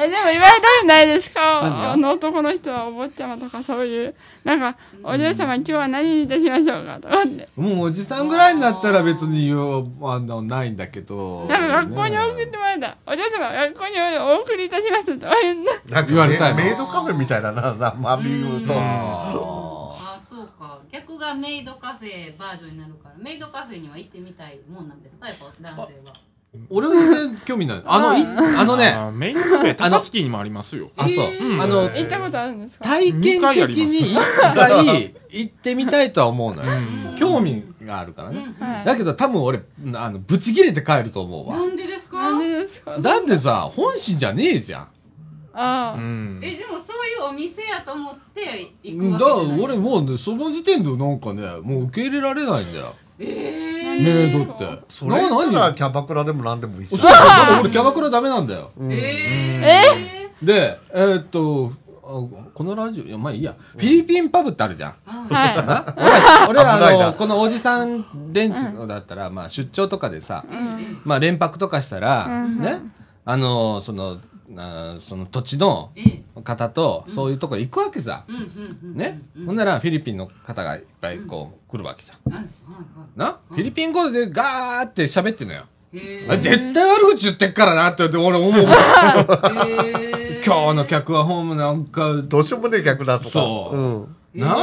えでも言われたくないですか？あの男の人はお坊ちゃまとかそういうなんかお嬢様今日は何にいたしましょうかとかって。もうおじさんぐらいになったら別に言う、あの、ないんだけど。なんか学校に送ってもらえた。お嬢様学校にお送りいたしますと。か言うんだなんか言われたいのメイドカフェみたいだな、なマミーと。ああそうか。逆がメイドカフェバージョンになるからメイドカフェには行ってみたいもんなんですか？やっぱ男性は俺も全然興味ない。あの、いあのね、メインカフェ高槻にもありますよあ、そうえ。ーあの、行ったことあるんですか？体験的に一回行ってみたいとは思うのよ。興味があるからね。はいだけど多分俺、あの、ぶち切れて帰ると思うわな。んでですか？なんでですか？だってさ、本心じゃねえじゃん。ああうんえでもそういうお店やと思って行だくわけじゃない俺もうね、その時点でなんかね、もう受け入れられないんだよ。えメイドって。それ言ったらなキャバクラでも何でもいいっすそうよ。だから俺キャバクラダメなんだよ。うん。ー、えー、で、えーっと、あこのラジオ、いや、まあいいや。フィリピンパブってあるじゃん。俺、俺あの、このおじさん連中だったら、まあ出張とかでさ、まあ連泊とかしたら、ね、あの、その、あその土地のええ。方と、そういうとこ行くわけさ。うんうんうんね、ほんならフィリピンの方がいっぱいこう来るわけじゃん。な、フィリピン語でガーって喋ってんのよ。絶対悪口言ってっからなって俺思う [laughs] 今日の客はホームなんか、どうしようもねえ客だとか。そう。うん。な、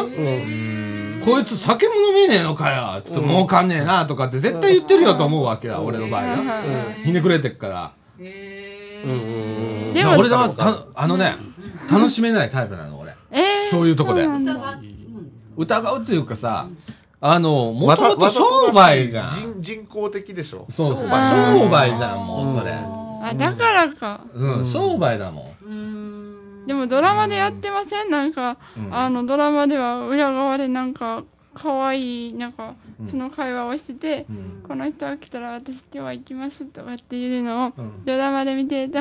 こいつ酒も飲めねえのかよつって儲かんねえなとかって絶対言ってるよと思うわけや、俺の場合な。ひねくれてっから。へうんえうんでも俺はた、あのね、楽しめないタイプなの、俺。えー、そういうとこで。疑うんです疑うっていうかさ、あの、もともと商売じゃん。人人工的でしょ。そうそう。商売じゃん、もうそれ。あだからか。うん、商売だもん。うーん。でもドラマでやってません？なんか、うん。あのドラマでは裏側でなんか可愛いなんかその会話をしてて、うん。この人が来たら私今日は行きますとかっていうのをうん。ドラマで見てると、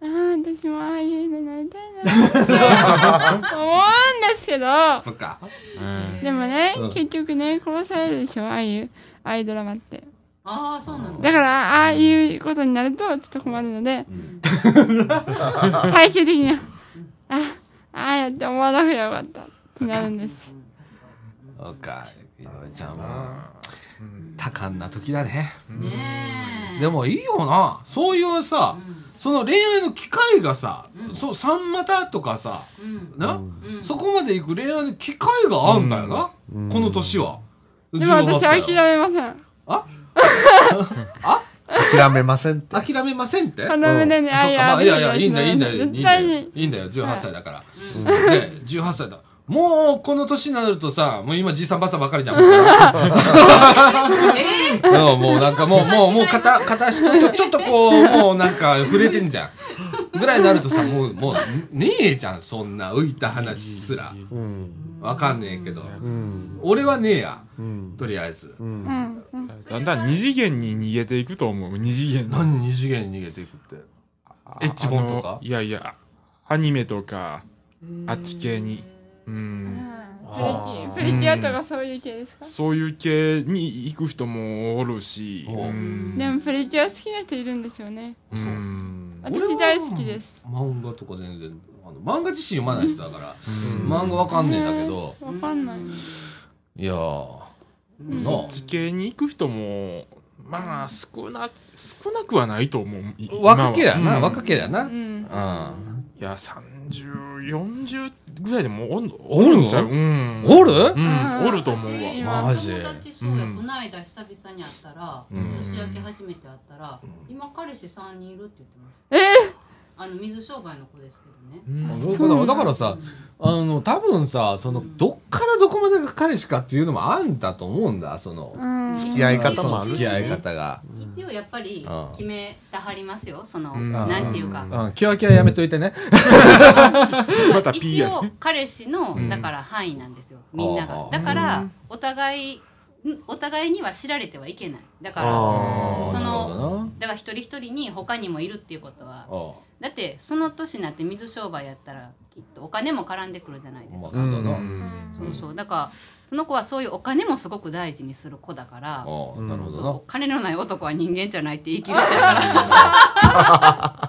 ああ私もああいうのなりたいなって思うんですけど。[laughs] そっか。うん。でもね、うん。結局ね殺されるでしょああいうああいうドラマって。ああそうなんだ。だからああいうことになるとちょっと困るので、最終的にはあああやって思わなくてよかったってなるんです。そうか。井上ちゃんは、多感な時だね。ねえ。でもいいよな。そういうさ、その恋愛の機会がさ、そう、三股とかさ、うん。な、うん。そこまで行く恋愛の機会があんだよな。うん。この年は。でも私18歳諦めません。[laughs] あ？諦めませんって。諦めませんって？この胸に愛あいやいや、いいんだよ、いいんだよ、いいんだよ。いいんだよ、18歳だから。で、18歳だ。もう、この年になるとさ、もう今じいさんばあさんばかりじゃん。えう [laughs] んもうなんかもう、もう、[laughs] もう片、片足ちょっと、ちょっとこう、もうなんか触れてんじゃん。ぐらいになるとさ、もう、もう、ねえじゃん、そんな浮いた話すら。うん。わかんねえけど。うん。俺はねえや。うん。とりあえず。う。うんんうんだんだん二次元に逃げていくと思う。二次元に。何二次元に逃げていくって？エッジボンとか？いやいや、アニメとか、あっち系に。うん。プリキュアとかそういう系ですか？そういう系に行く人もおるし。おうん。でもプリキュア好きな人いるんですよね。うん。私大好きです。漫画とか全然、あの漫画自身読まない人だから、うん。漫画わかんねえんだけど、わかんない。いやー、なそっち系に行く人も、まあ、少な、少なくはないと思う。い若けりゃな、うん。若けりゃな。ううん。んいや、30、40ぐらいでもおんおるおるんちゃう？うん。おる？うん、おると思うわ。マジ？友達そうや、うんこの間久々に会ったら、うん。年明け初めて会ったら、今彼氏3人いるって言ってます。えあの水商売の子ですけどね。うん。だからだ。からさ、あの、多分さ、その、どっからどこまでが彼氏かっていうのもあんだと思うんだ、その、うん。付き合い方もあるし付き合い方が。一応やっぱりうん。決めたはりますよ。その、うん。なんていうか、うん、キワキワやめといてね。また P 一応彼氏の、うん。だから範囲なんですよ。みんなが。だからお互いんお互いには知られてはいけない。だからあそのなだから一人一人に他にもいるっていうことはあだってその年になって水商売やったらきっとお金も絡んでくるじゃないですか、まあ、そうそうそう。だからその子はそういうお金もすごく大事にする子だから、あ、なるほどな。金のない男は人間じゃないって言い切る人やから。[laughs]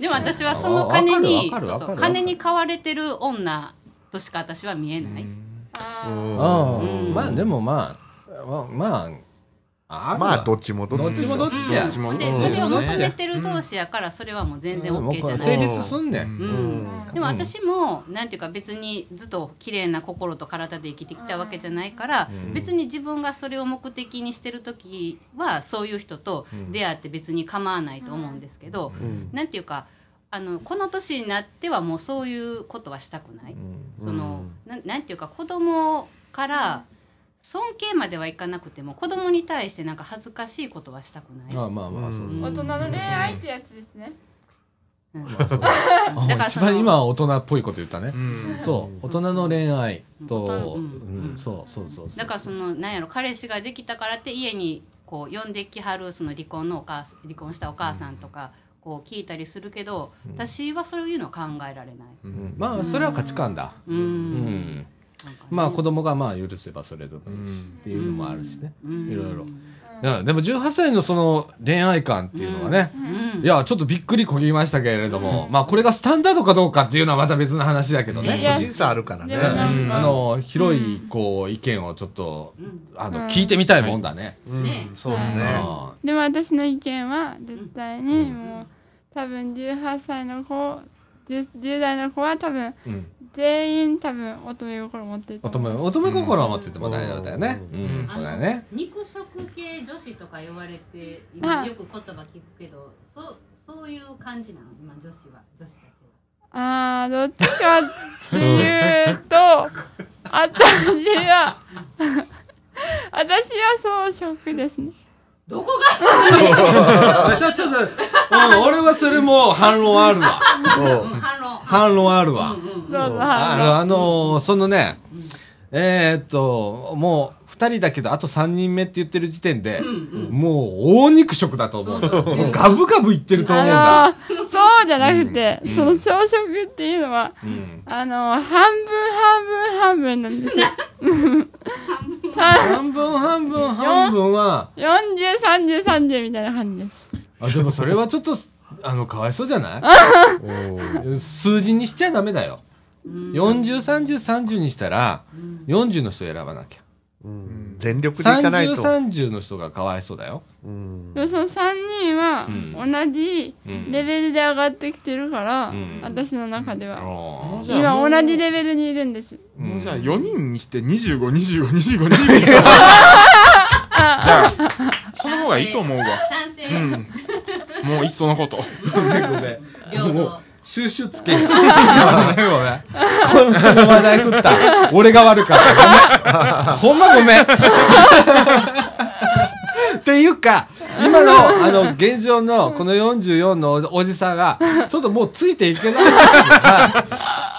でも私はその金にそうそう金に買われてる女としか私は見えない、あうん。うん、まあでもまあ、まあ、まあ、まあ、どっちもどっちですよどっちもどっちやどっちもでうん。それを求めてる同士やからそれはもう全然 OK じゃない。成立すんねん。うん。うん。でも私もなんていうか別にずっと綺麗な心と体で生きてきたわけじゃないから、別に自分がそれを目的にしてる時はそういう人と出会って別に構わないと思うんですけど、うん。なんていうかあのこの年になってはもうそういうことはしたくない、そのなんなんていうか子供から尊敬まではいかなくても子供に対してなんか恥ずかしいことはしたくない、まあまあまあ、そううん。大人の恋愛ってやつですね。うん。あ [laughs] だからその一番今大人っぽいこと言ったね。うん。そう、大人の恋愛と、ううん。ん、そうそうそうそう。だからそのなんやろ彼氏ができたからって家にこう呼んできはるその離婚のお母さん離婚したお母さんとかこう聞いたりするけど、私はそういうの考えられない。うん。まあ、それは価値観だ。うん。うん。なんかねまあ、子供がまあ許せばそれでもいいし、うんっていうのもあるしね。うん。いろいろ。いや、でも18歳のその恋愛観っていうのはね、うん。いや、ちょっとびっくりこぎましたけれども、まあこれがスタンダードかどうかっていうのはまた別の話だけどね。個人差あるからね。あの、広い、こう、意見をちょっと、うん。あの、うん聞いてみたいもんだね。うん。ね。そうだね。あでも私の意見は絶対にもう多分18歳の子 10, 10代の子は多分ーうん。全員多分乙女心持って乙女、乙女心を持ってても大丈夫だよね。ううんん、そうだよね。肉食系女子とか言われてあ今よく言葉聞くけどそうそういう感じなの？今女子は。女子たちは。あーどっちかっていうと [laughs] 私は [laughs] 私は装飾ですねどこちょ、ちょっと、うん、俺はそれも反論あるわ。反論。反論あるわ。あの、あのーそのね、えーっと、もう、二人だけど、あと三人目って言ってる時点で、もう、大肉食だと思う。そうそう。ガブガブいってると思うんだ。そうじゃなくて、その朝食っていうのはうん。あの半分半分半分なんですよ。さ半分。半分半分は、403030みたいな感じです。あ、でもそれはちょっと、あの、かわいそうじゃない？[laughs] うん数字にしちゃダメだよ。40、30、30にしたら、40の人選ばなきゃ。うん。全力でいかない30、と30の人がかわいそうだよ。うん。その3人はうん。同じうん。レベルで上がってきてるから、うん。私の中では、う今同じレベルにいるんです。もうじゃあ4人にして25、25、25、25にしたらじゃあ、その方がいいと思うわ。賛成、うん。もういっそのこと。ーごめん収集つけごめんごめん。この話題振った。俺が悪かった。ごめん。ほんまごめん。っていうか、今の、あの、現状の、この44のおおじさんが、ちょっともうついていけないんですよ。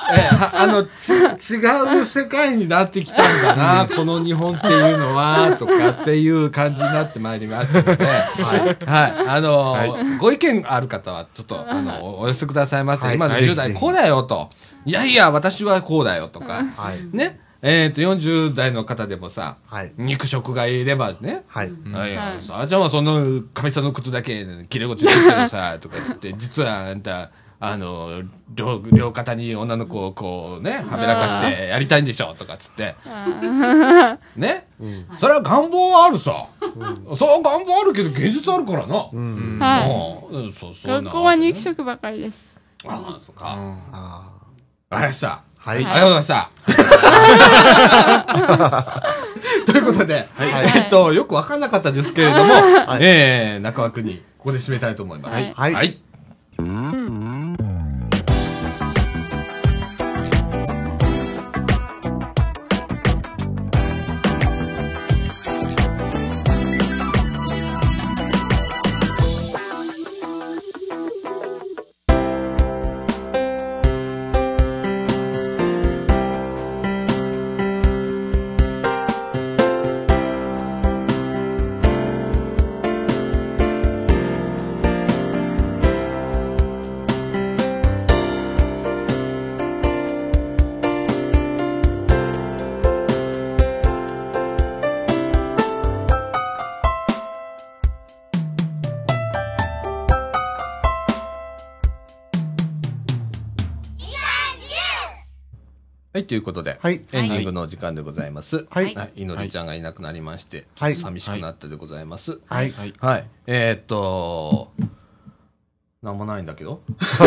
ああの、ち、違う世界になってきたんだな、この日本っていうのは、とかっていう感じになってまいりますので、はい。はい。あの、ご意見ある方は、ちょっと、あの、お寄せくださいませ。はい今のはい10代、こうだよと。いやいや、私はこうだよとか。はい。ね。えっ、と、40代の方でもさ、はい。肉食がいればね、はい。はいやはいさあちゃんはその、かみさんの靴だけ、切れ口言ってるさ、とか言って、実はあんた、あの、両、両肩に女の子をこうね、はべらかしてやりたいんでしょ、とかっつって。ね、それは願望はあるさ。それは願望あるけど、現実あるからな。うん。はうん、うんそう、い。そう学校は肉食ばかりです。ああ、そっか。わあかりました。ーはい。ありがとうございました。[laughs] ということで、えっと、よくわかんなかったですけれども、はいえー、中枠にここで締めたいと思います。はいはいはい。ということで、はいエンディングのお時間でございます。はいいのりちゃんがいなくなりまして、はいちょっと寂しくなったでございます。はい。はい。はい。えー、っと、なんもないんだけど。[laughs] 終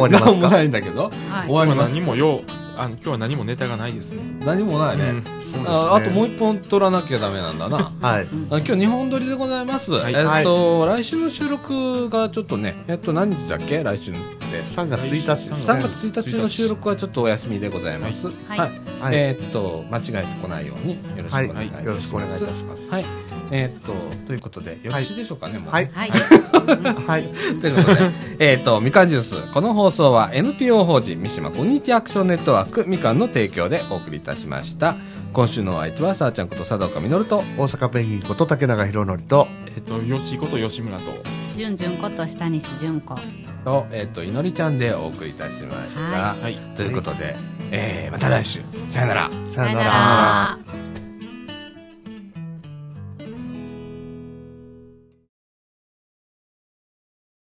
わりまなんもすかないんだけど。はい終わります。何もよう、あの、今日は何もネタがないですね。何もないね。うんそうですああともう一本取らなきゃダメなんだな。はい。あ今日2本撮りでございます。はいえっと、来週の収録がちょっとね、えっと、何日だっけ？来週って。3月1日ですね。3月1日の収録はちょっとお休みでございます。はい。はいはいえーっと、間違えてこないようによろしくおはい。願いいたします。よろしくお願いいたします。はい。えーっと、ということで、よろしいでしょうかね、もう。はい。はい。はい。[laughs] ということで、えーっと、みかんジュース。この放送は NPO 法人三島コミュニティアクションネットワークみかんの提供でお送りいたしました。今週のお相手は、さあちゃんこと佐藤かみのると、大阪ペンギンこと竹永宏典と、えっと、吉こと吉村と、じゅんじゅんこと下西純子。と、えーっと、いのりちゃんでお送りいたしました。ははい。ということで、えー、また来週。さよなら。さよなさよならら。